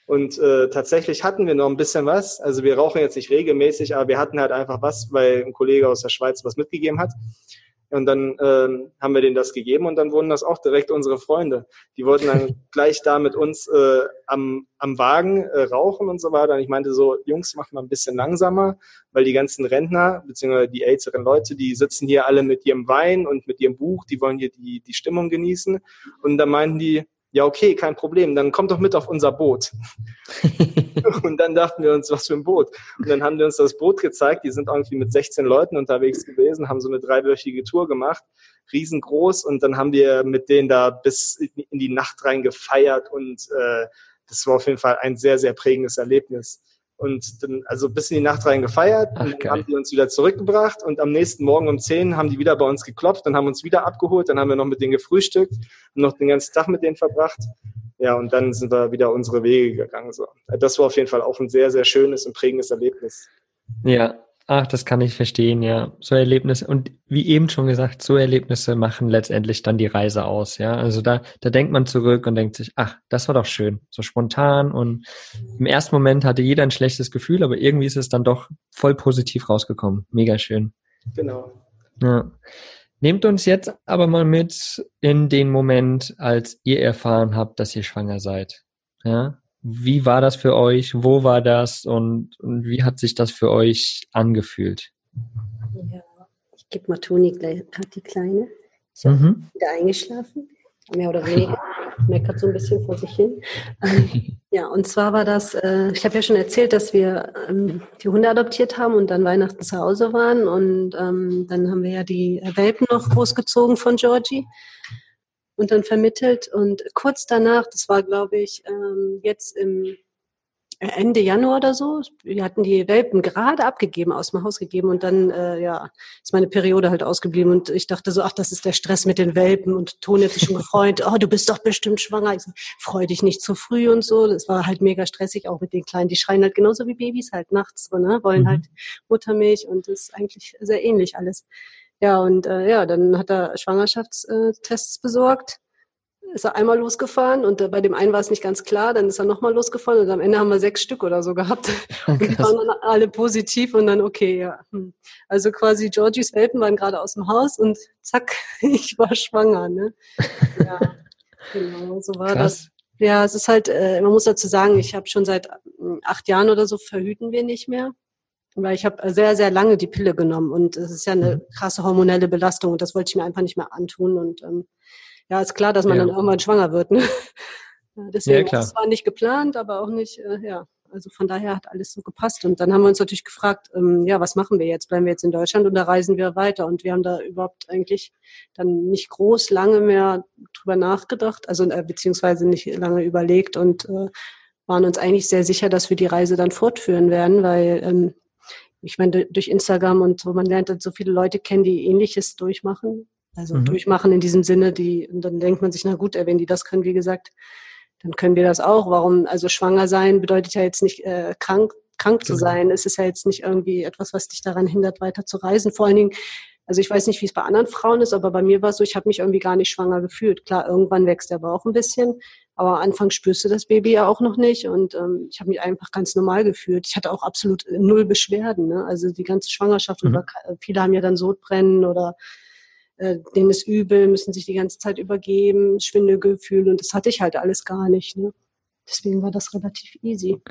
Und äh, tatsächlich hatten wir noch ein bisschen was. Also wir rauchen jetzt nicht regelmäßig, aber wir hatten halt einfach was, weil ein Kollege aus der Schweiz was mitgegeben hat. Und dann ähm, haben wir denen das gegeben und dann wurden das auch direkt unsere Freunde. Die wollten dann *laughs* gleich da mit uns äh, am, am Wagen äh, rauchen und so weiter. Und ich meinte so, Jungs, macht mal ein bisschen langsamer, weil die ganzen Rentner beziehungsweise die älteren Leute, die sitzen hier alle mit ihrem Wein und mit ihrem Buch, die wollen hier die, die Stimmung genießen. Und da meinten die, ja, okay, kein Problem, dann kommt doch mit auf unser Boot. *laughs* und dann dachten wir uns, was für ein Boot. Und dann haben die uns das Boot gezeigt, die sind irgendwie mit 16 Leuten unterwegs gewesen, haben so eine dreiwöchige Tour gemacht, riesengroß und dann haben wir mit denen da bis in die Nacht rein gefeiert und äh, das war auf jeden Fall ein sehr, sehr prägendes Erlebnis und dann also bis in die Nacht rein gefeiert Ach, und dann haben die uns wieder zurückgebracht und am nächsten Morgen um 10 haben die wieder bei uns geklopft und haben uns wieder abgeholt, dann haben wir noch mit denen gefrühstückt und noch den ganzen Tag mit denen verbracht. Ja, und dann sind wir wieder unsere Wege gegangen. So. Das war auf jeden Fall auch ein sehr, sehr schönes und prägendes Erlebnis. Ja, Ach, das kann ich verstehen, ja. So Erlebnisse und wie eben schon gesagt, so Erlebnisse machen letztendlich dann die Reise aus, ja. Also da, da denkt man zurück und denkt sich, ach, das war doch schön, so spontan und im ersten Moment hatte jeder ein schlechtes Gefühl, aber irgendwie ist es dann doch voll positiv rausgekommen. Mega schön. Genau. Ja. Nehmt uns jetzt aber mal mit in den Moment, als ihr erfahren habt, dass ihr schwanger seid. Ja, wie war das für euch? Wo war das? Und, und wie hat sich das für euch angefühlt? Ja, ich gebe mal Toni gleich die Kleine. Ist mhm. wieder eingeschlafen, mehr oder weniger. Meckert so ein bisschen vor sich hin. Ähm, ja, und zwar war das, äh, ich habe ja schon erzählt, dass wir ähm, die Hunde adoptiert haben und dann Weihnachten zu Hause waren. Und ähm, dann haben wir ja die Welpen noch großgezogen von Georgie und dann vermittelt. Und kurz danach, das war, glaube ich, ähm, jetzt im äh, Ende Januar oder so, wir hatten die Welpen gerade abgegeben, aus dem Haus gegeben und dann äh, ja, ist meine Periode halt ausgeblieben und ich dachte so, ach, das ist der Stress mit den Welpen und Toni hat sich schon gefreut, oh, du bist doch bestimmt schwanger. Ich so, freu dich nicht zu früh und so. Das war halt mega stressig, auch mit den Kleinen. Die schreien halt genauso wie Babys halt nachts, so, ne? wollen mhm. halt Muttermilch und das ist eigentlich sehr ähnlich alles. Ja, und äh, ja, dann hat er Schwangerschaftstests besorgt. Ist er einmal losgefahren und äh, bei dem einen war es nicht ganz klar, dann ist er nochmal losgefahren und am Ende haben wir sechs Stück oder so gehabt. *laughs* Und die waren dann alle positiv und dann okay, ja. Hm. Also quasi Georgies Welpen waren gerade aus dem Haus und zack, *laughs* ich war schwanger. Ne? Ja, *laughs* genau, so war Krass. das. Ja, es ist halt, äh, man muss dazu sagen, ich habe schon seit äh, acht Jahren oder so verhüten wir nicht mehr weil ich habe sehr, sehr lange die Pille genommen und es ist ja eine mhm. krasse hormonelle Belastung und das wollte ich mir einfach nicht mehr antun und ähm, ja, ist klar, dass man ja. dann irgendwann schwanger wird. Ne? *laughs* Deswegen ja, klar. das war nicht geplant, aber auch nicht, äh, ja, also von daher hat alles so gepasst und dann haben wir uns natürlich gefragt, ähm, ja, was machen wir jetzt? Bleiben wir jetzt in Deutschland oder reisen wir weiter? Und wir haben da überhaupt eigentlich dann nicht groß lange mehr drüber nachgedacht, also äh, beziehungsweise nicht lange überlegt und äh, waren uns eigentlich sehr sicher, dass wir die Reise dann fortführen werden, weil ähm, ich meine, durch Instagram und so, man lernt halt so viele Leute kennen, die ähnliches durchmachen. Also mhm. durchmachen in diesem Sinne, die, und dann denkt man sich, na gut, wenn die das können, wie gesagt, dann können wir das auch. Warum? Also schwanger sein bedeutet ja jetzt nicht äh, krank, krank zu genau. sein. Es ist ja jetzt nicht irgendwie etwas, was dich daran hindert, weiter zu reisen. Vor allen Dingen, also ich weiß nicht, wie es bei anderen Frauen ist, aber bei mir war es so, ich habe mich irgendwie gar nicht schwanger gefühlt. Klar, irgendwann wächst der Bauch ein bisschen, aber am Anfang spürst du das Baby ja auch noch nicht und ähm, ich habe mich einfach ganz normal gefühlt. Ich hatte auch absolut null Beschwerden. Ne? Also die ganze Schwangerschaft, mhm. oder viele haben ja dann Sodbrennen oder äh, denen ist übel, müssen sich die ganze Zeit übergeben, Schwindelgefühl und das hatte ich halt alles gar nicht. Ne? Deswegen war das relativ easy.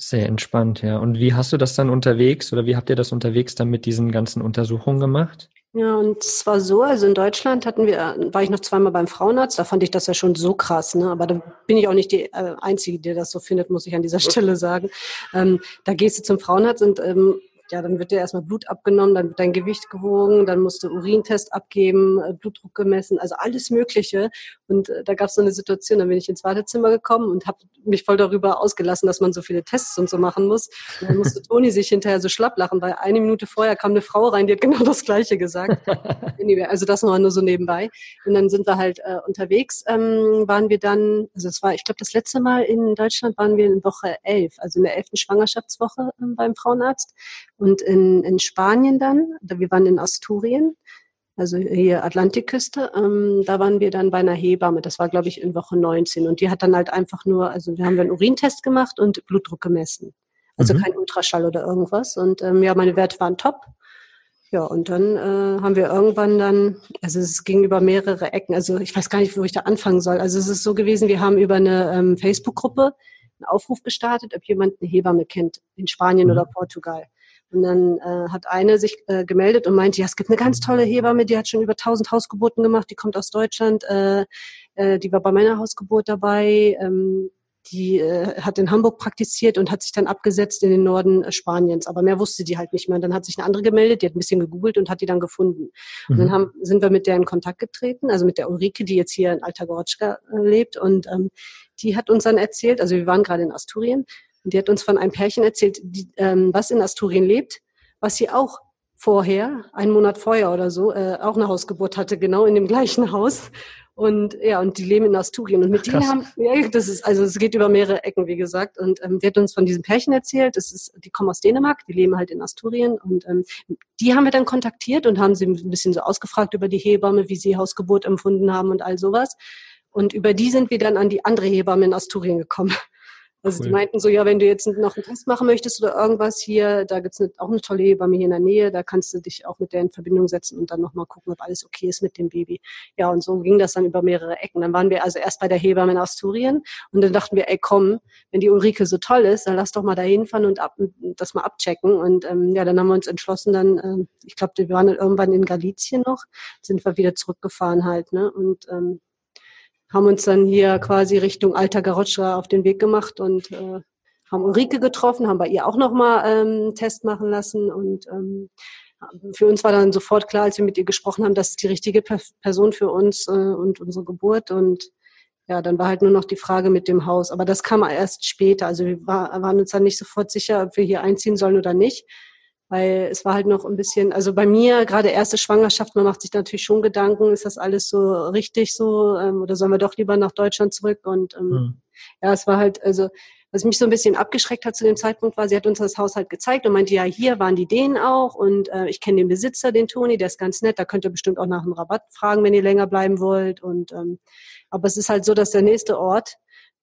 Sehr entspannt, ja. Und wie hast du das dann unterwegs oder wie habt ihr das unterwegs dann mit diesen ganzen Untersuchungen gemacht? Ja, und es war so, also in Deutschland hatten wir, war ich noch zweimal beim Frauenarzt, da fand ich das ja schon so krass, ne? Aber da bin ich auch nicht die äh, Einzige, die das so findet, muss ich an dieser *laughs* Stelle sagen. Ähm, da gehst du zum Frauenarzt und ähm, ja, dann wird dir erstmal Blut abgenommen, dann wird dein Gewicht gewogen, dann musst du Urintest abgeben, äh, Blutdruck gemessen, also alles Mögliche. Und äh, da gab es so eine Situation, dann bin ich ins Wartezimmer gekommen und habe mich voll darüber ausgelassen, dass man so viele Tests und so machen muss. Und dann musste *laughs* Toni sich hinterher so schlapp lachen, weil eine Minute vorher kam eine Frau rein, die hat genau das Gleiche gesagt. *laughs* also das noch nur so nebenbei. Und dann sind wir halt äh, unterwegs, ähm, waren wir dann, also es war, ich glaube, das letzte Mal in Deutschland waren wir in Woche elf, also in der elften Schwangerschaftswoche ähm, beim Frauenarzt. Und in, in Spanien dann, wir waren in Asturien, also hier Atlantikküste, ähm, da waren wir dann bei einer Hebamme, das war glaube ich in Woche 19 und die hat dann halt einfach nur, also wir haben einen Urintest gemacht und Blutdruck gemessen. Also mhm. kein Ultraschall oder irgendwas und ähm, ja, meine Werte waren top. Ja, und dann äh, haben wir irgendwann dann, also es ging über mehrere Ecken, also ich weiß gar nicht, wo ich da anfangen soll. Also es ist so gewesen, wir haben über eine ähm, Facebook-Gruppe einen Aufruf gestartet, ob jemand eine Hebamme kennt in Spanien mhm. oder Portugal. Und dann äh, hat eine sich äh, gemeldet und meinte, ja, es gibt eine ganz tolle Hebamme, die hat schon über 1000 Hausgeburten gemacht, die kommt aus Deutschland, äh, äh, die war bei meiner Hausgeburt dabei, ähm, die äh, hat in Hamburg praktiziert und hat sich dann abgesetzt in den Norden äh, Spaniens. Aber mehr wusste die halt nicht mehr. Und dann hat sich eine andere gemeldet, die hat ein bisschen gegoogelt und hat die dann gefunden. Mhm. Und dann mhm. haben, sind wir mit der in Kontakt getreten, also mit der Ulrike, die jetzt hier in Alta Gorotschka äh, lebt. Und ähm, die hat uns dann erzählt, also wir waren gerade in Asturien, und die hat uns von einem Pärchen erzählt, die, ähm, was in Asturien lebt, was sie auch vorher, einen Monat vorher oder so, äh, auch eine Hausgeburt hatte, genau in dem gleichen Haus. Und ja, und die leben in Asturien. Und mit Krass. denen haben, ja, das ist, also es geht über mehrere Ecken, wie gesagt. Und ähm, die hat uns von diesem Pärchen erzählt. Das ist, die kommen aus Dänemark, die leben halt in Asturien. Und ähm, die haben wir dann kontaktiert und haben sie ein bisschen so ausgefragt über die Hebamme, wie sie Hausgeburt empfunden haben und all sowas. Und über die sind wir dann an die andere Hebamme in Asturien gekommen. Also cool. die meinten so, ja, wenn du jetzt noch einen Test machen möchtest oder irgendwas hier, da gibt's eine, auch eine tolle Hebamme hier in der Nähe, da kannst du dich auch mit der in Verbindung setzen und dann nochmal gucken, ob alles okay ist mit dem Baby. Ja, und so ging das dann über mehrere Ecken. Dann waren wir also erst bei der Hebamme in Asturien und dann dachten wir, ey komm, wenn die Ulrike so toll ist, dann lass doch mal da hinfahren und ab, das mal abchecken. Und ähm, ja, dann haben wir uns entschlossen, dann, ähm, ich glaube, wir waren dann irgendwann in Galizien noch, sind wir wieder zurückgefahren halt, ne? Und ähm, haben uns dann hier quasi Richtung Alta Garoccia auf den Weg gemacht und äh, haben Ulrike getroffen, haben bei ihr auch nochmal ähm, einen Test machen lassen und ähm, für uns war dann sofort klar, als wir mit ihr gesprochen haben, das ist die richtige Person für uns äh, und unsere Geburt und ja, dann war halt nur noch die Frage mit dem Haus. Aber das kam erst später. Also wir war, waren uns dann nicht sofort sicher, ob wir hier einziehen sollen oder nicht weil es war halt noch ein bisschen, also bei mir gerade erste Schwangerschaft, man macht sich natürlich schon Gedanken, ist das alles so richtig so ähm, oder sollen wir doch lieber nach Deutschland zurück und ähm, mhm. ja, es war halt, also was mich so ein bisschen abgeschreckt hat zu dem Zeitpunkt war, sie hat uns das Haus halt gezeigt und meinte, ja, hier waren die Dänen auch und äh, ich kenne den Besitzer, den Toni, der ist ganz nett, da könnt ihr bestimmt auch nach einem Rabatt fragen, wenn ihr länger bleiben wollt und ähm, aber es ist halt so, dass der nächste Ort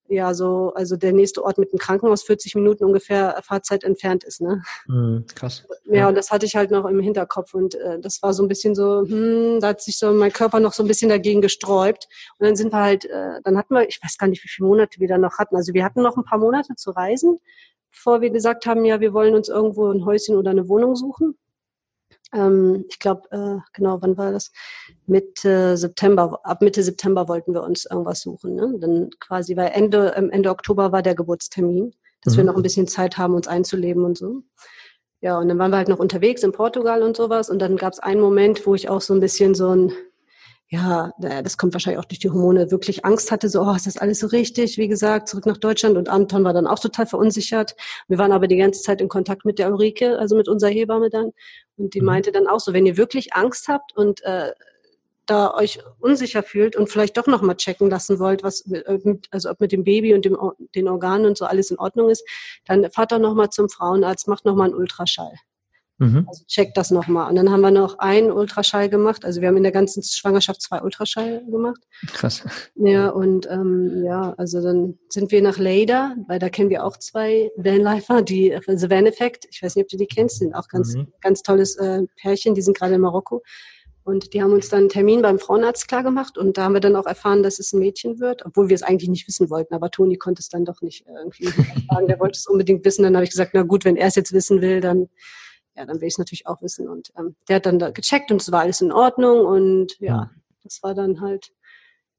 ja so, also der nächste Ort mit dem Krankenhaus 40 Minuten ungefähr Fahrzeit entfernt ist. Ne? Mhm, krass. Ja, ja, und das hatte ich halt noch im Hinterkopf und äh, das war so ein bisschen so, hm, da hat sich so mein Körper noch so ein bisschen dagegen gesträubt. Und dann sind wir halt, äh, dann hatten wir, ich weiß gar nicht, wie viele Monate wir da noch hatten. Also wir hatten noch ein paar Monate zu reisen, bevor wir gesagt haben, ja, wir wollen uns irgendwo ein Häuschen oder eine Wohnung suchen ähm, ich glaube, äh, genau, wann war das? Mitte September, ab Mitte September wollten wir uns irgendwas suchen. Ne? Dann quasi, weil Ende, ähm, Ende Oktober war der Geburtstermin, dass mhm. wir noch ein bisschen Zeit haben, uns einzuleben und so. Ja, und dann waren wir halt noch unterwegs in Portugal und sowas. Und dann gab es einen Moment, wo ich auch so ein bisschen so ein, ja, das kommt wahrscheinlich auch durch die Hormone, wirklich Angst hatte, so, oh, ist das alles so richtig? Wie gesagt, zurück nach Deutschland und Anton war dann auch total verunsichert. Wir waren aber die ganze Zeit in Kontakt mit der Ulrike, also mit unserer Hebamme dann. Und die mhm. meinte dann auch so, wenn ihr wirklich Angst habt und äh, da euch unsicher fühlt und vielleicht doch nochmal checken lassen wollt, was mit, äh, also ob mit dem Baby und dem, den Organen und so alles in Ordnung ist, dann fahrt doch nochmal zum Frauenarzt, macht nochmal einen Ultraschall. Mhm. Also checkt das nochmal. Und dann haben wir noch einen Ultraschall gemacht. Also wir haben in der ganzen Schwangerschaft zwei Ultraschall gemacht. Krass. Ja, und ähm, ja, also dann sind wir nach Leida, weil da kennen wir auch zwei Vanlifer, die also Van Effect, ich weiß nicht, ob du die kennst, sind auch ganz, mhm. ganz tolles äh, Pärchen, die sind gerade in Marokko. Und die haben uns dann einen Termin beim Frauenarzt klargemacht und da haben wir dann auch erfahren, dass es ein Mädchen wird, obwohl wir es eigentlich nicht wissen wollten. Aber Toni konnte es dann doch nicht irgendwie *laughs* sagen. Der wollte es unbedingt wissen. Dann habe ich gesagt, na gut, wenn er es jetzt wissen will, dann ja, dann will ich es natürlich auch wissen. Und ähm, der hat dann da gecheckt und es war alles in Ordnung und ja, das war dann halt,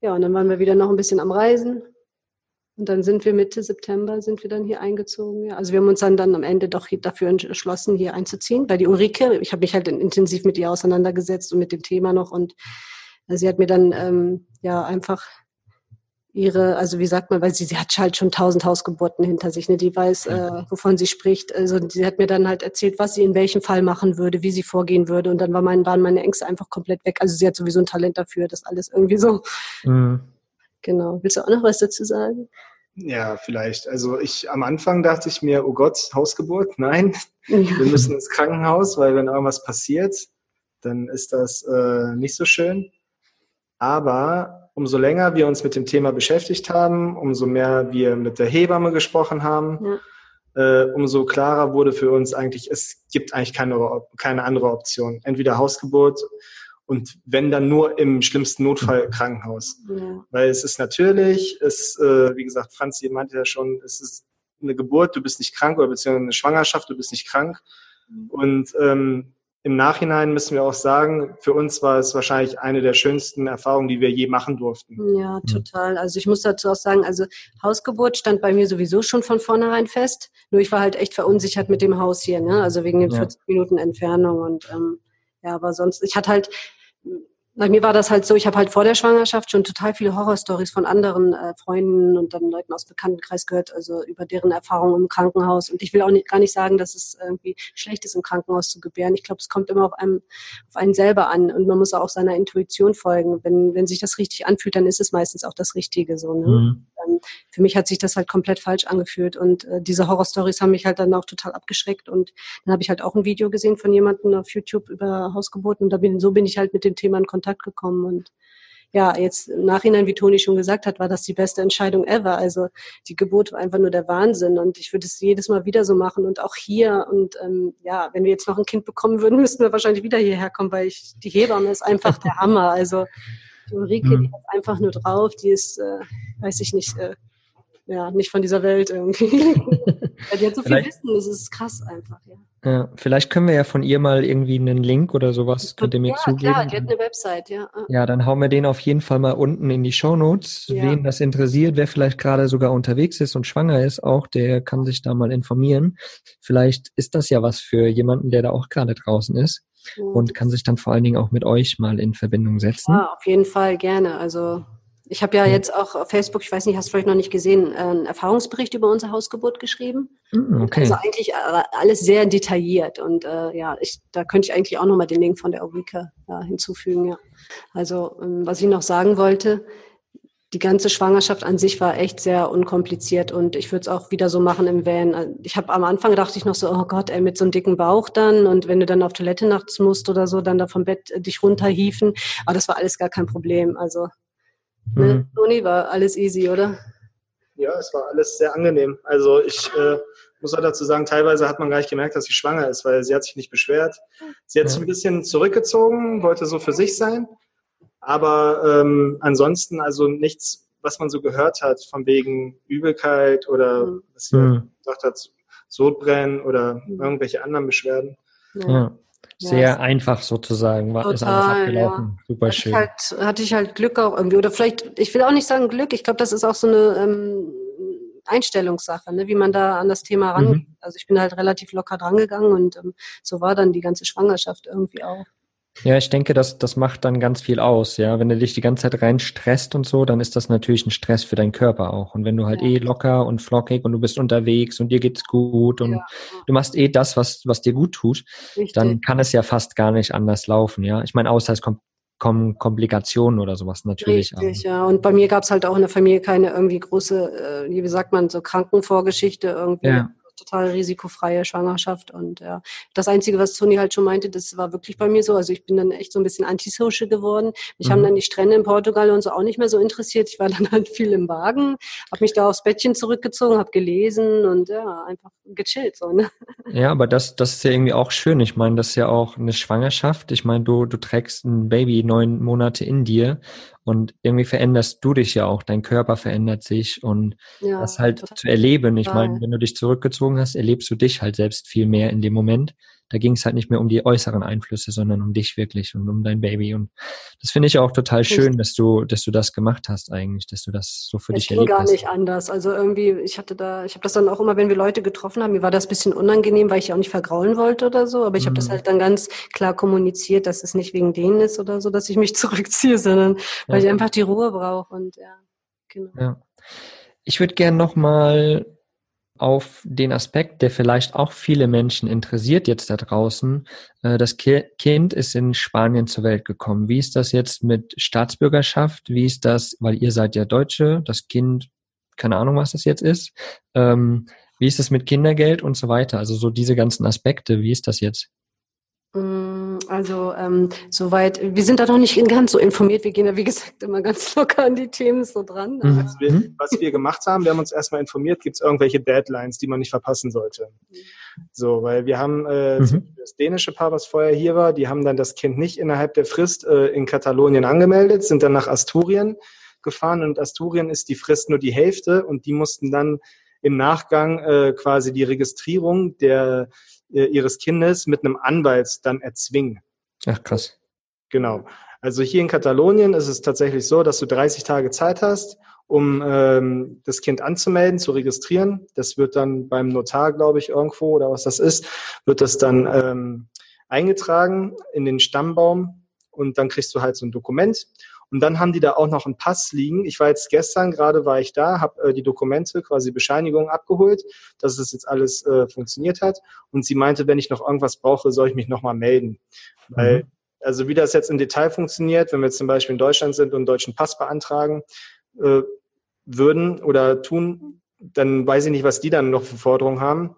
ja, und dann waren wir wieder noch ein bisschen am Reisen. Und dann sind wir Mitte September, sind wir dann hier eingezogen. Ja. Also wir haben uns dann, dann am Ende doch dafür entschlossen, hier einzuziehen. Weil die Ulrike, ich habe mich halt intensiv mit ihr auseinandergesetzt und mit dem Thema noch. Und äh, sie hat mir dann ähm, ja einfach ihre, also wie sagt man, weil sie, sie hat halt schon tausend Hausgeburten hinter sich, ne? Die weiß, äh, wovon sie spricht. Also sie hat mir dann halt erzählt, was sie in welchem Fall machen würde, wie sie vorgehen würde. Und dann war mein, waren meine Ängste einfach komplett weg. Also sie hat sowieso ein Talent dafür, das alles irgendwie so. Mhm. Genau. Willst du auch noch was dazu sagen? Ja, vielleicht. Also ich am Anfang dachte ich mir, oh Gott, Hausgeburt, nein, ja. wir müssen ins Krankenhaus, weil wenn irgendwas passiert, dann ist das äh, nicht so schön. Aber umso länger wir uns mit dem Thema beschäftigt haben, umso mehr wir mit der Hebamme gesprochen haben, ja. äh, umso klarer wurde für uns eigentlich, es gibt eigentlich keine, keine andere Option. Entweder Hausgeburt und wenn dann nur im schlimmsten Notfall Krankenhaus. Ja. Weil es ist natürlich, es, äh, wie gesagt, Franzi meinte ja schon, es ist eine Geburt, du bist nicht krank oder beziehungsweise eine Schwangerschaft, du bist nicht krank. Mhm. Und ähm, im Nachhinein müssen wir auch sagen, für uns war es wahrscheinlich eine der schönsten Erfahrungen, die wir je machen durften. Ja, total. Also ich muss dazu auch sagen, also Hausgeburt stand bei mir sowieso schon von vornherein fest. Nur ich war halt echt verunsichert mit dem Haus hier, ne? Also wegen den ja. 40 Minuten Entfernung und ähm, ja, aber sonst, ich hatte halt bei mir war das halt so, ich habe halt vor der Schwangerschaft schon total viele Horrorstories von anderen äh, Freunden und dann Leuten aus Bekanntenkreis gehört, also über deren Erfahrungen im Krankenhaus. Und ich will auch nicht, gar nicht sagen, dass es irgendwie schlecht ist, im Krankenhaus zu gebären. Ich glaube, es kommt immer auf einem, auf einen selber an und man muss auch seiner Intuition folgen. Wenn, wenn sich das richtig anfühlt, dann ist es meistens auch das Richtige so. Ne? Mhm. Ähm, für mich hat sich das halt komplett falsch angefühlt und äh, diese Horrorstories haben mich halt dann auch total abgeschreckt und dann habe ich halt auch ein Video gesehen von jemandem auf YouTube über Hausgeburten und da bin, so bin ich halt mit dem Thema in Kontakt Kontakt gekommen und ja, jetzt im Nachhinein, wie Toni schon gesagt hat, war das die beste Entscheidung ever. Also die Geburt war einfach nur der Wahnsinn und ich würde es jedes Mal wieder so machen und auch hier. Und ähm, ja, wenn wir jetzt noch ein Kind bekommen würden, *laughs* müssten wir wahrscheinlich wieder hierher kommen, weil ich, die Hebamme ist einfach der Hammer. Also die Ulrike, mhm. die hat einfach nur drauf, die ist, äh, weiß ich nicht, äh, ja, nicht von dieser Welt irgendwie. *laughs* die hat so viel Wissen, das ist krass einfach, ja. Ja, vielleicht können wir ja von ihr mal irgendwie einen Link oder sowas, könnt ihr mir ja, zugeben. Ja, die hat eine Website, ja. Ja, dann hauen wir den auf jeden Fall mal unten in die Show Notes. Ja. Wen das interessiert, wer vielleicht gerade sogar unterwegs ist und schwanger ist auch, der kann sich da mal informieren. Vielleicht ist das ja was für jemanden, der da auch gerade draußen ist und kann sich dann vor allen Dingen auch mit euch mal in Verbindung setzen. Ja, auf jeden Fall gerne. Also ich habe ja jetzt auch auf Facebook, ich weiß nicht, hast du vielleicht noch nicht gesehen, einen Erfahrungsbericht über unsere Hausgeburt geschrieben. Mm, okay. Also eigentlich äh, alles sehr detailliert und äh, ja, ich, da könnte ich eigentlich auch nochmal den Link von der Ulrike ja, hinzufügen. Ja. Also ähm, was ich noch sagen wollte, die ganze Schwangerschaft an sich war echt sehr unkompliziert und ich würde es auch wieder so machen im Van. Ich habe am Anfang dachte ich noch so, oh Gott, ey, mit so einem dicken Bauch dann und wenn du dann auf Toilette nachts musst oder so, dann da vom Bett äh, dich runterhieven. Aber das war alles gar kein Problem. Also? Mhm. Toni, war alles easy, oder? Ja, es war alles sehr angenehm. Also ich äh, muss auch dazu sagen, teilweise hat man gar nicht gemerkt, dass sie schwanger ist, weil sie hat sich nicht beschwert. Sie hat sich ein bisschen zurückgezogen, wollte so für sich sein. Aber ähm, ansonsten also nichts, was man so gehört hat, von wegen Übelkeit oder mhm. was sie mhm. gesagt hat, Sodbrennen oder mhm. irgendwelche anderen Beschwerden. Ja sehr ja. einfach sozusagen war es alles abgelaufen. Ja. Super schön. Hatte ich, halt, hatte ich halt Glück auch irgendwie. Oder vielleicht, ich will auch nicht sagen Glück, ich glaube, das ist auch so eine ähm, Einstellungssache, ne? wie man da an das Thema rangeht. Mhm. Also ich bin halt relativ locker drangegangen und ähm, so war dann die ganze Schwangerschaft irgendwie auch. Ja, ich denke, das, das macht dann ganz viel aus, ja. Wenn du dich die ganze Zeit rein stresst und so, dann ist das natürlich ein Stress für deinen Körper auch. Und wenn du halt ja. eh locker und flockig und du bist unterwegs und dir geht's gut und ja. du machst eh das, was, was dir gut tut, Richtig. dann kann es ja fast gar nicht anders laufen, ja. Ich meine, außer es kommt kommen Komplikationen oder sowas natürlich. Richtig, ja. Und bei mir gab es halt auch in der Familie keine irgendwie große, äh, wie sagt man, so Krankenvorgeschichte irgendwie. Ja total risikofreie Schwangerschaft. Und ja, das Einzige, was Toni halt schon meinte, das war wirklich bei mir so. Also ich bin dann echt so ein bisschen antisocial geworden. Mich mhm. haben dann die Strände in Portugal und so auch nicht mehr so interessiert. Ich war *laughs* dann halt viel im Wagen, habe mich da aufs Bettchen zurückgezogen, habe gelesen und ja, einfach gechillt. So, ne? Ja, aber das, das ist ja irgendwie auch schön. Ich meine, das ist ja auch eine Schwangerschaft. Ich meine, du, du trägst ein Baby neun Monate in dir und irgendwie veränderst du dich ja auch, dein Körper verändert sich. Und ja, das halt zu erleben. Ich meine, wenn du dich zurückgezogen hast, erlebst du dich halt selbst viel mehr in dem Moment da ging es halt nicht mehr um die äußeren Einflüsse, sondern um dich wirklich und um dein Baby. Und das finde ich auch total schön, dass du, dass du das gemacht hast eigentlich, dass du das so für es dich erlebt hast. ging gar nicht anders. Also irgendwie, ich hatte da, ich habe das dann auch immer, wenn wir Leute getroffen haben, mir war das ein bisschen unangenehm, weil ich ja auch nicht vergraulen wollte oder so. Aber ich mhm. habe das halt dann ganz klar kommuniziert, dass es nicht wegen denen ist oder so, dass ich mich *laughs* zurückziehe, sondern weil ja. ich einfach die Ruhe brauche und ja, genau. Ja. Ich würde gerne nochmal auf den Aspekt, der vielleicht auch viele Menschen interessiert jetzt da draußen. Äh, das Kind ist in Spanien zur Welt gekommen. Wie ist das jetzt mit Staatsbürgerschaft? Wie ist das, weil ihr seid ja Deutsche, das Kind, keine Ahnung, was das jetzt ist. Ähm, wie ist das mit Kindergeld und so weiter? Also so diese ganzen Aspekte, wie ist das jetzt? Mm, also ähm, soweit, wir sind da noch nicht ganz so informiert. Wir gehen ja, wie gesagt, immer ganz locker an die Themen so dran. Mhm. Was, wir, was, wir, gemacht haben, wir haben uns erstmal informiert, gibt es irgendwelche Deadlines, die man nicht verpassen sollte. So, weil wir haben äh, mhm. das dänische Paar, was vorher hier war, die haben dann das Kind nicht innerhalb der Frist äh, in Katalonien angemeldet, sind dann nach Asturien gefahren und Asturien ist die Frist nur die Hälfte und die mussten dann im Nachgang äh, quasi die Registrierung der äh, ihres Kindes mit einem Anwalt dann erzwingen. Ach krass. Genau. Also hier in Katalonien ist es tatsächlich so, dass du 30 Tage Zeit hast, um ähm, das Kind anzumelden, zu registrieren. Das wird dann beim Notar, glaube ich, irgendwo oder was das ist, wird das dann ähm, eingetragen in den Stammbaum und dann kriegst du halt so ein Dokument. Und dann haben die da auch noch einen Pass liegen. Ich war jetzt gestern, gerade war ich da, habe äh, die Dokumente, quasi Bescheinigungen abgeholt, dass es jetzt alles äh, funktioniert hat. Und sie meinte, wenn ich noch irgendwas brauche, soll ich mich nochmal melden. Mhm. Weil, also wie das jetzt im Detail funktioniert, wenn wir jetzt zum Beispiel in Deutschland sind und einen deutschen Pass beantragen äh, würden oder tun, dann weiß ich nicht, was die dann noch für Forderungen haben.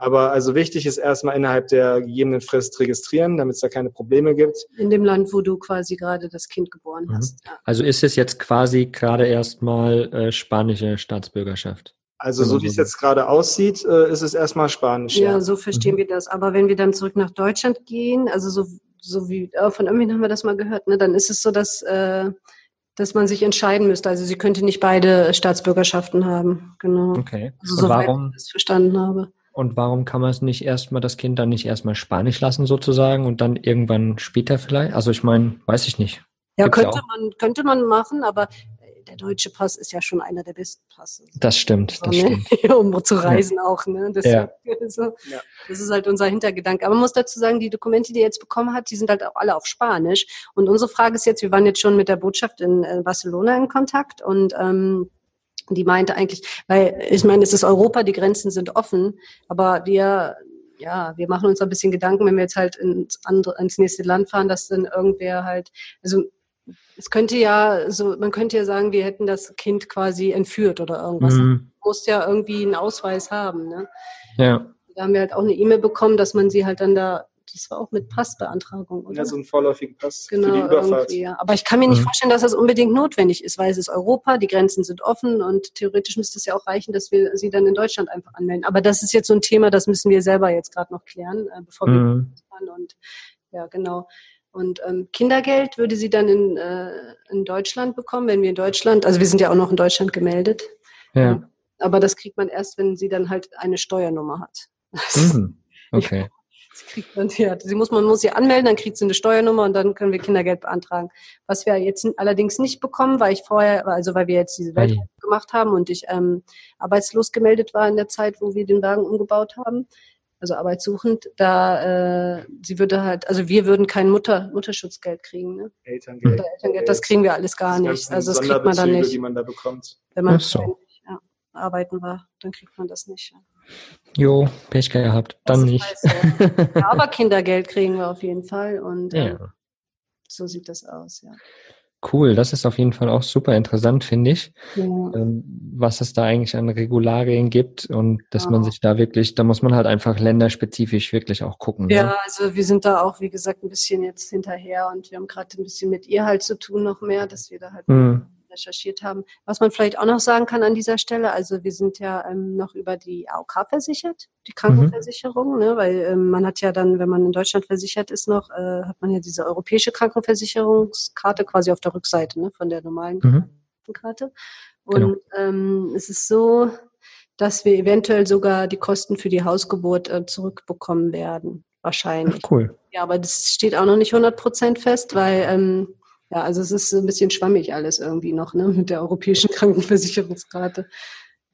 Aber also wichtig ist erstmal innerhalb der gegebenen Frist registrieren, damit es da keine Probleme gibt. In dem Land, wo du quasi gerade das Kind geboren mhm. hast. Ja. Also ist es jetzt quasi gerade erstmal äh, spanische Staatsbürgerschaft? Also so wie es jetzt gerade aussieht, äh, ist es erstmal Spanisch. Ja, ja. so verstehen mhm. wir das. Aber wenn wir dann zurück nach Deutschland gehen, also so, so wie äh, von irgendwen haben wir das mal gehört, ne, dann ist es so, dass äh, dass man sich entscheiden müsste. Also sie könnte nicht beide Staatsbürgerschaften haben. Genau. Okay. Also, so warum, ich das verstanden habe. Und warum kann man es nicht erstmal, das Kind dann nicht erstmal Spanisch lassen sozusagen und dann irgendwann später vielleicht? Also ich meine, weiß ich nicht. Ja, Gibt's könnte ja man, könnte man machen, aber der deutsche Pass ist ja schon einer der besten Passe. Das stimmt, das ne? stimmt. *laughs* um zu reisen ja. auch, ne? Das, ja. so, ja. das ist halt unser Hintergedanke. Aber man muss dazu sagen, die Dokumente, die er jetzt bekommen hat, die sind halt auch alle auf Spanisch. Und unsere Frage ist jetzt, wir waren jetzt schon mit der Botschaft in äh, Barcelona in Kontakt und ähm, die meinte eigentlich, weil ich meine, es ist Europa, die Grenzen sind offen, aber wir ja, wir machen uns ein bisschen Gedanken, wenn wir jetzt halt ins andere, ins nächste Land fahren, dass dann irgendwer halt, also es könnte ja so, man könnte ja sagen, wir hätten das Kind quasi entführt oder irgendwas. Mhm. Du musst ja irgendwie einen Ausweis haben, ne? Ja. Da haben wir halt auch eine E-Mail bekommen, dass man sie halt dann da das war auch mit Passbeantragung, oder? Ja, so ein vorläufigen Pass genau, für die Überfahrt. Ja. Aber ich kann mir nicht mhm. vorstellen, dass das unbedingt notwendig ist, weil es ist Europa, die Grenzen sind offen und theoretisch müsste es ja auch reichen, dass wir sie dann in Deutschland einfach anmelden. Aber das ist jetzt so ein Thema, das müssen wir selber jetzt gerade noch klären, äh, bevor mhm. wir fahren. Und ja, genau. Und ähm, Kindergeld würde sie dann in, äh, in Deutschland bekommen, wenn wir in Deutschland, also wir sind ja auch noch in Deutschland gemeldet. Ja. Aber das kriegt man erst, wenn sie dann halt eine Steuernummer hat. *laughs* Mhm. Okay. Sie kriegt man, ja, sie muss, man muss sie anmelden, dann kriegt sie eine Steuernummer und dann können wir Kindergeld beantragen. Was wir jetzt allerdings nicht bekommen, weil ich vorher, also weil wir jetzt diese Welt gemacht haben und ich ähm, arbeitslos gemeldet war in der Zeit, wo wir den Wagen umgebaut haben, also arbeitssuchend, da äh, sie würde halt, also wir würden kein Mutter, Mutterschutzgeld kriegen, ne? Elterngeld. Oder Elterngeld, das kriegen wir alles gar nicht. Also das kriegt man dann nicht. Die man da bekommt. Wenn man so. ja, arbeiten war, dann kriegt man das nicht. Ja. Jo, Pech gehabt, dann nicht. So. *laughs* Aber Kindergeld kriegen wir auf jeden Fall und ja. ähm, so sieht das aus, ja. Cool, das ist auf jeden Fall auch super interessant, finde ich, ja. ähm, was es da eigentlich an Regularien gibt und dass ja. man sich da wirklich, da muss man halt einfach länderspezifisch wirklich auch gucken. Ja, ne? also wir sind da auch, wie gesagt, ein bisschen jetzt hinterher und wir haben gerade ein bisschen mit ihr halt zu tun noch mehr, dass wir da halt mhm recherchiert haben. Was man vielleicht auch noch sagen kann an dieser Stelle, also wir sind ja ähm, noch über die AOK versichert, die Krankenversicherung, mhm. ne, weil ähm, man hat ja dann, wenn man in Deutschland versichert ist noch, äh, hat man ja diese europäische Krankenversicherungskarte quasi auf der Rückseite ne, von der normalen mhm. Krankenkarte. Und genau. ähm, es ist so, dass wir eventuell sogar die Kosten für die Hausgeburt äh, zurückbekommen werden. Wahrscheinlich. Ach, cool. Ja, aber das steht auch noch nicht 100 Prozent fest, weil ähm, ja, also es ist ein bisschen schwammig alles irgendwie noch, ne, mit der europäischen *laughs* Krankenversicherungskarte.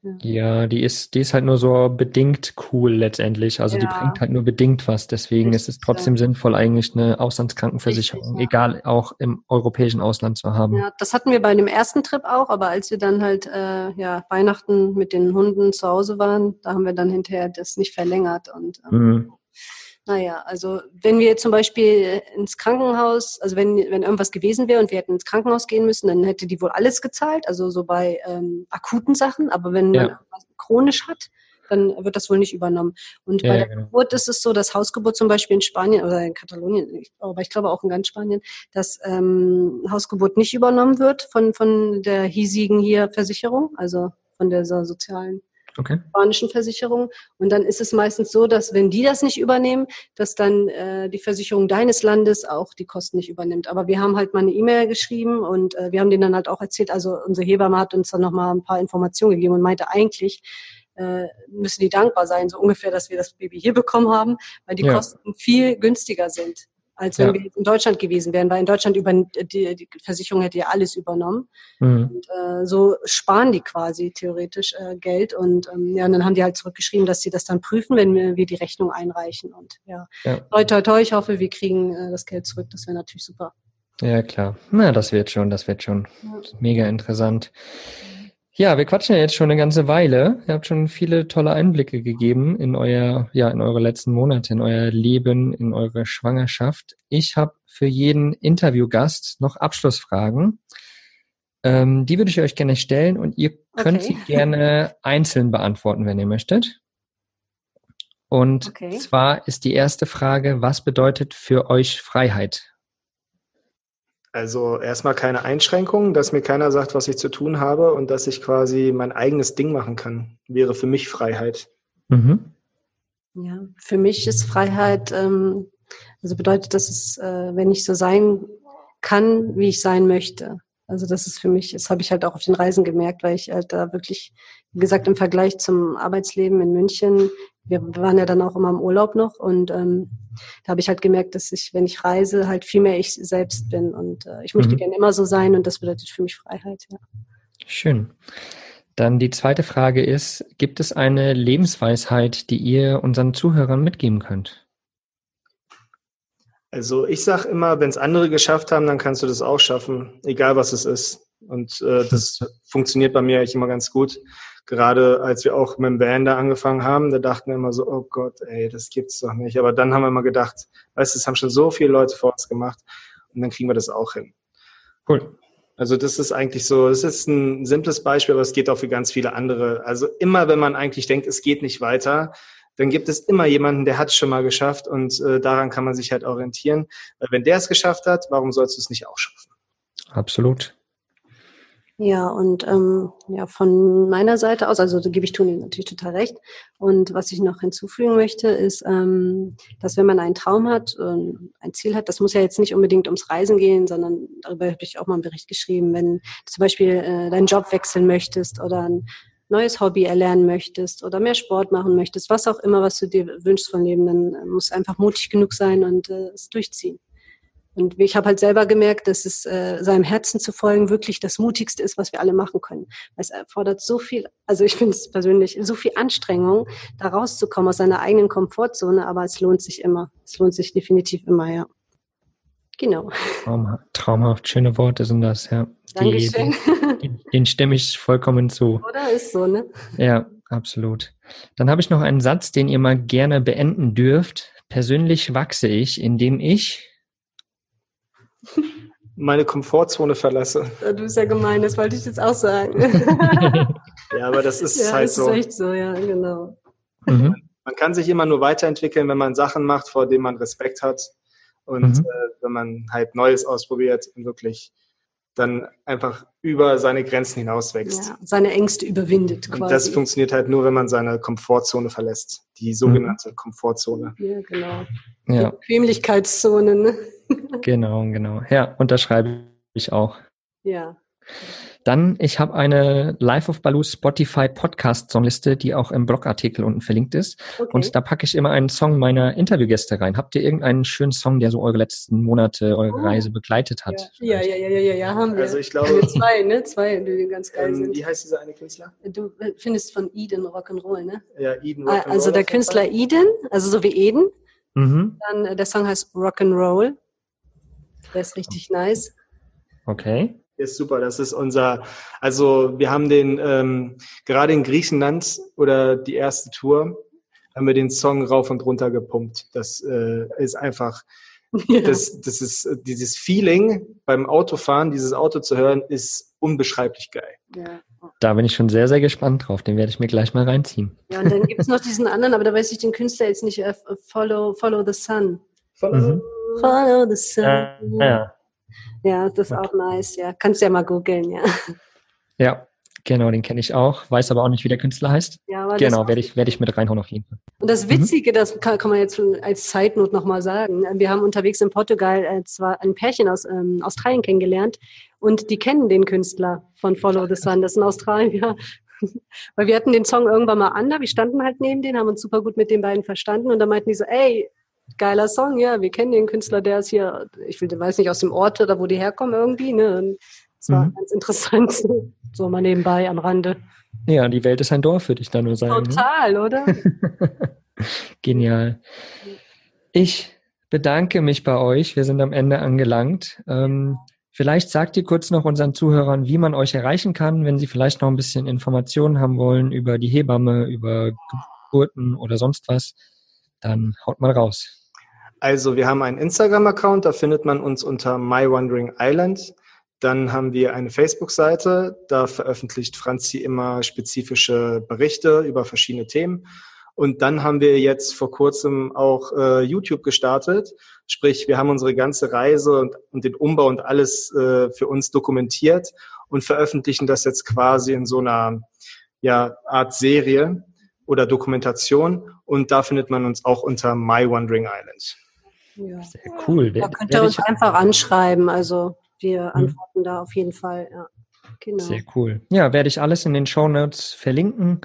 Ja. ja, die ist, die ist halt nur so bedingt cool letztendlich. Also ja. die bringt halt nur bedingt was. Deswegen Richtig, ist es trotzdem ja. sinnvoll, eigentlich eine Auslandskrankenversicherung, Richtig, egal auch im europäischen Ausland zu haben. Ja, das hatten wir bei dem ersten Trip auch, aber als wir dann halt äh, ja Weihnachten mit den Hunden zu Hause waren, da haben wir dann hinterher das nicht verlängert und ähm, mhm. Naja, also wenn wir zum Beispiel ins Krankenhaus, also wenn, wenn irgendwas gewesen wäre und wir hätten ins Krankenhaus gehen müssen, dann hätte die wohl alles gezahlt, also so bei ähm, akuten Sachen. Aber wenn ja. man was chronisch hat, dann wird das wohl nicht übernommen. Und ja, bei der genau. Geburt ist es so, dass Hausgeburt zum Beispiel in Spanien oder in Katalonien, aber ich glaube auch in ganz Spanien, dass ähm, Hausgeburt nicht übernommen wird von, von der hiesigen hier Versicherung, also von der sozialen okay. spanischen Versicherung. Und dann ist es meistens so, dass wenn die das nicht übernehmen, dass dann äh, die Versicherung deines Landes auch die Kosten nicht übernimmt. Aber wir haben halt mal eine E-Mail geschrieben und äh, wir haben denen dann halt auch erzählt, also unsere Hebamme hat uns dann nochmal ein paar Informationen gegeben und meinte eigentlich, äh, müssen die dankbar sein, so ungefähr, dass wir das Baby hier bekommen haben, weil die ja. Kosten viel günstiger sind als wenn ja. wir in Deutschland gewesen wären, weil in Deutschland über die, die Versicherung hätte ja alles übernommen. Mhm. Und, äh, so sparen die quasi theoretisch äh, Geld und ähm, ja, und dann haben die halt zurückgeschrieben, dass sie das dann prüfen, wenn wir, wir die Rechnung einreichen. Und ja, ja. toi toi toi, ich hoffe, wir kriegen äh, das Geld zurück. Das wäre natürlich super. Ja, klar. Na, das wird schon, das wird schon. Ja. Mega interessant. Ja, wir quatschen ja jetzt schon eine ganze Weile. Ihr habt schon viele tolle Einblicke gegeben in euer, ja, in eure letzten Monate, in euer Leben, in eure Schwangerschaft. Ich habe für jeden Interviewgast noch Abschlussfragen. Ähm, die würde ich euch gerne stellen und ihr könnt okay. sie gerne *laughs* einzeln beantworten, wenn ihr möchtet. Und okay. zwar ist die erste Frage, was bedeutet für euch Freiheit? Also erstmal keine Einschränkungen, dass mir keiner sagt, was ich zu tun habe und dass ich quasi mein eigenes Ding machen kann, wäre für mich Freiheit. Mhm. Ja, für mich ist Freiheit, ähm, also bedeutet, dass es, äh, wenn ich so sein kann, wie ich sein möchte. Also das ist für mich, das habe ich halt auch auf den Reisen gemerkt, weil ich halt da wirklich, wie gesagt, im Vergleich zum Arbeitsleben in München, wir waren ja dann auch immer im Urlaub noch und ähm, da habe ich halt gemerkt, dass ich, wenn ich reise, halt viel mehr ich selbst bin und äh, ich möchte mhm. gerne immer so sein und das bedeutet für mich Freiheit, ja. Schön. Dann die zweite Frage ist, gibt es eine Lebensweisheit, die ihr unseren Zuhörern mitgeben könnt? Also ich sage immer, wenn es andere geschafft haben, dann kannst du das auch schaffen, egal was es ist. Und äh, das *laughs* funktioniert bei mir eigentlich immer ganz gut. Gerade als wir auch mit dem Van da angefangen haben, da dachten wir immer so, oh Gott, ey, das gibt's doch nicht. Aber dann haben wir immer gedacht, weißt du, das haben schon so viele Leute vor uns gemacht und dann kriegen wir das auch hin. Cool. Also das ist eigentlich so, das ist ein simples Beispiel, aber es geht auch für ganz viele andere. Also immer, wenn man eigentlich denkt, es geht nicht weiter, dann gibt es immer jemanden, der hat es schon mal geschafft und äh, daran kann man sich halt orientieren. Weil wenn der es geschafft hat, warum sollst du es nicht auch schaffen? Absolut. Ja, und ähm, ja, von meiner Seite aus, also da gebe ich Toni natürlich total recht. Und was ich noch hinzufügen möchte, ist, ähm, dass wenn man einen Traum hat, ähm, ein Ziel hat, das muss ja jetzt nicht unbedingt ums Reisen gehen, sondern darüber habe ich auch mal einen Bericht geschrieben, wenn zum Beispiel äh, deinen Job wechseln möchtest oder ein neues Hobby erlernen möchtest oder mehr Sport machen möchtest, was auch immer, was du dir wünschst von Leben, dann musst du einfach mutig genug sein und äh, es durchziehen. Und ich habe halt selber gemerkt, dass es äh, seinem Herzen zu folgen wirklich das Mutigste ist, was wir alle machen können. Es erfordert so viel, also ich finde es persönlich, so viel Anstrengung, da rauszukommen aus seiner eigenen Komfortzone, aber es lohnt sich immer. Es lohnt sich definitiv immer, ja. Genau. Traumhaft, traumhaft, schöne Worte sind das, ja. Dankeschön. Die, den, den stimme ich vollkommen zu. Oder ist so, ne? Ja, absolut. Dann habe ich noch einen Satz, den ihr mal gerne beenden dürft. Persönlich wachse ich, indem ich meine Komfortzone verlasse. Du bist ja gemein, das wollte ich jetzt auch sagen. *laughs* ja, aber das ist ja, halt das so. ist echt so, ja, genau. Mhm. Man kann sich immer nur weiterentwickeln, wenn man Sachen macht, vor denen man Respekt hat. Und mhm. äh, wenn man halt Neues ausprobiert und wirklich dann einfach über seine Grenzen hinauswächst. Ja, seine Ängste überwindet quasi. Und das funktioniert halt nur, wenn man seine Komfortzone verlässt. Die sogenannte mhm. Komfortzone. Ja, genau. Ja. Die Bequemlichkeitszone, ne? *laughs* Genau, genau. Ja, unterschreibe ich auch. Ja. Dann, ich habe eine Life of Baloo Spotify Podcast Songliste, die auch im Blogartikel unten verlinkt ist. Okay. Und da packe ich immer einen Song meiner Interviewgäste rein. Habt ihr irgendeinen schönen Song, der so eure letzten Monate, eure oh. Reise begleitet hat? Ja. ja, ja, ja, ja, ja, haben wir. Also ich glaube. zwei, ne? Zwei, die ganz geil ähm, sind. Wie heißt dieser eine Künstler? Du findest von Eden Rock'n'Roll, ne? Ja, Eden ah, Rock'n'Roll. Also der Künstler Eden, also so wie Eden. Mhm. Dann äh, der Song heißt Rock'n'Roll. Der ist richtig nice. Okay. Ist super. Das ist unser, also wir haben den ähm, gerade in Griechenland oder die erste Tour haben wir den Song rauf und runter gepumpt. Das äh, ist einfach, *laughs* ja. das, das ist dieses Feeling beim Autofahren, dieses Auto zu hören, ist unbeschreiblich geil. Ja. Da bin ich schon sehr, sehr gespannt drauf. Den werde ich mir gleich mal reinziehen. Ja, und dann gibt es noch diesen anderen, aber da weiß ich den Künstler jetzt nicht. Uh, follow, follow the Sun. Follow, mhm. follow the Sun. Ja, ja. Ja, das ist auch nice, ja. Kannst ja mal googeln, ja. Ja, genau, den kenne ich auch. Weiß aber auch nicht, wie der Künstler heißt. Ja, aber genau, werde ich, werde ich mit reinhauen auf jeden Fall. Und das Witzige, mhm. das kann, kann, man jetzt als Zeitnot nochmal sagen. Wir haben unterwegs in Portugal äh, zwar ein Pärchen aus ähm, Australien kennengelernt und die kennen den Künstler von Follow the Sun. Das ist in Australien, *laughs* Weil wir hatten den Song irgendwann mal an, wir standen halt neben denen, haben uns super gut mit den beiden verstanden und dann meinten die so, ey, geiler Song, ja, wir kennen den Künstler, der ist hier, ich will, weiß nicht, aus dem Ort oder wo die herkommen irgendwie, ne? Das war mhm. ganz interessant, *laughs* so mal nebenbei am Rande. Ja, die Welt ist ein Dorf, würde ich da nur sagen. Ne? Total, ne? oder? *laughs* Genial. Ich bedanke mich bei euch. Wir sind am Ende angelangt. Ähm, vielleicht sagt ihr kurz noch unseren Zuhörern, wie man euch erreichen kann, wenn sie vielleicht noch ein bisschen Informationen haben wollen über die Hebamme, über Geburten oder sonst was. Dann haut mal raus. Also wir haben einen Instagram-Account, da findet man uns unter My Wandering Island. Dann haben wir eine Facebook-Seite, da veröffentlicht Franzi immer spezifische Berichte über verschiedene Themen. Und dann haben wir jetzt vor kurzem auch äh, YouTube gestartet. Sprich, wir haben unsere ganze Reise und, und den Umbau und alles äh, für uns dokumentiert und veröffentlichen das jetzt quasi in so einer ja, Art Serie oder Dokumentation. Und da findet man uns auch unter My Wandering Island. Ja. Sehr cool. Da könnt ihr uns einfach anschreiben. Also wir hm. antworten mhm. da auf jeden Fall. Ja. Genau. Sehr cool. Ja, werde ich alles in den Show Notes verlinken.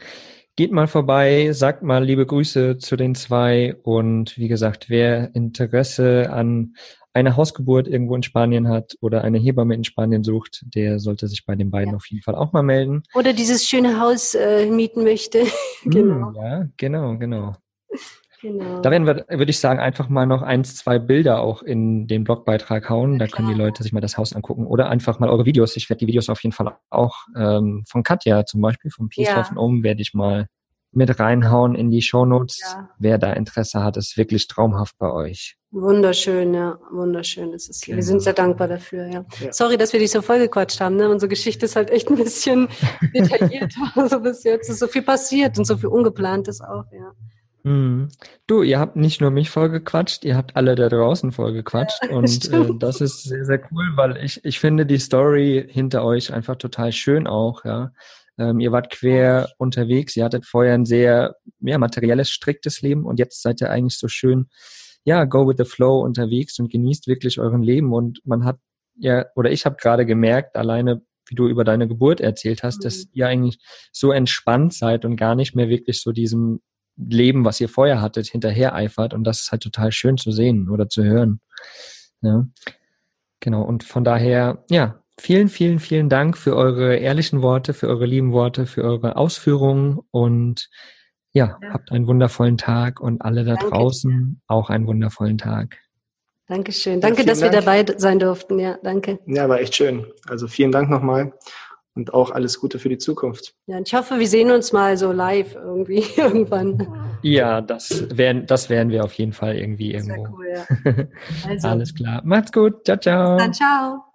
Geht mal vorbei, sagt mal liebe Grüße zu den zwei und wie gesagt, wer Interesse an eine Hausgeburt irgendwo in Spanien hat oder eine Hebamme in Spanien sucht, der sollte sich bei den beiden ja. auf jeden Fall auch mal melden. Oder dieses schöne Haus äh, mieten möchte. *laughs* genau. Ja, genau, genau. Genau. Da werden wir, würde ich sagen, einfach mal noch eins, zwei Bilder auch in den Blogbeitrag hauen. Da können die Leute sich mal das Haus angucken. Oder einfach mal eure Videos. Ich werde die Videos auf jeden Fall auch ähm, von Katja zum Beispiel, vom Peace ja. Ohm, werde ich mal mit reinhauen in die Shownotes. Ja. Wer da Interesse hat, ist wirklich traumhaft bei euch. Wunderschön, ja, wunderschön ist es. Genau. Wir sind sehr dankbar dafür, ja. ja. Sorry, dass wir dich so vollgequatscht haben, ne? Unsere Geschichte ist halt echt ein bisschen *laughs* detailliert, so bis jetzt ist so viel passiert und so viel Ungeplantes auch, ja. Mhm. Du, ihr habt nicht nur mich vollgequatscht, ihr habt alle da draußen vollgequatscht ja, *laughs* und äh, das ist sehr, sehr cool, weil ich, ich finde die Story hinter euch einfach total schön auch, ja. Ähm, ihr wart quer unterwegs, ihr hattet vorher ein sehr ja, materielles, striktes Leben und jetzt seid ihr eigentlich so schön, ja, go with the flow unterwegs und genießt wirklich euren Leben und man hat ja, oder ich habe gerade gemerkt, alleine wie du über deine Geburt erzählt hast, mhm. dass ihr eigentlich so entspannt seid und gar nicht mehr wirklich so diesem Leben, was ihr vorher hattet, hinterher eifert und das ist halt total schön zu sehen oder zu hören. Ja. Genau, und von daher, ja, vielen, vielen, vielen Dank für eure ehrlichen Worte, für eure lieben Worte, für eure Ausführungen und ja, ja. habt einen wundervollen Tag und alle da Danke. draußen auch einen wundervollen Tag. Dankeschön. Danke, ja, dass Dank. wir dabei sein durften. Ja, danke. Ja, war echt schön. Also vielen Dank nochmal und auch alles Gute für die Zukunft. Ja, ich hoffe, wir sehen uns mal so live irgendwie *laughs* irgendwann. Ja, das werden, das werden wir auf jeden Fall irgendwie irgendwo. Cool, ja. *laughs* Also. Alles klar. Macht's gut. Ciao, ciao. Dann ciao.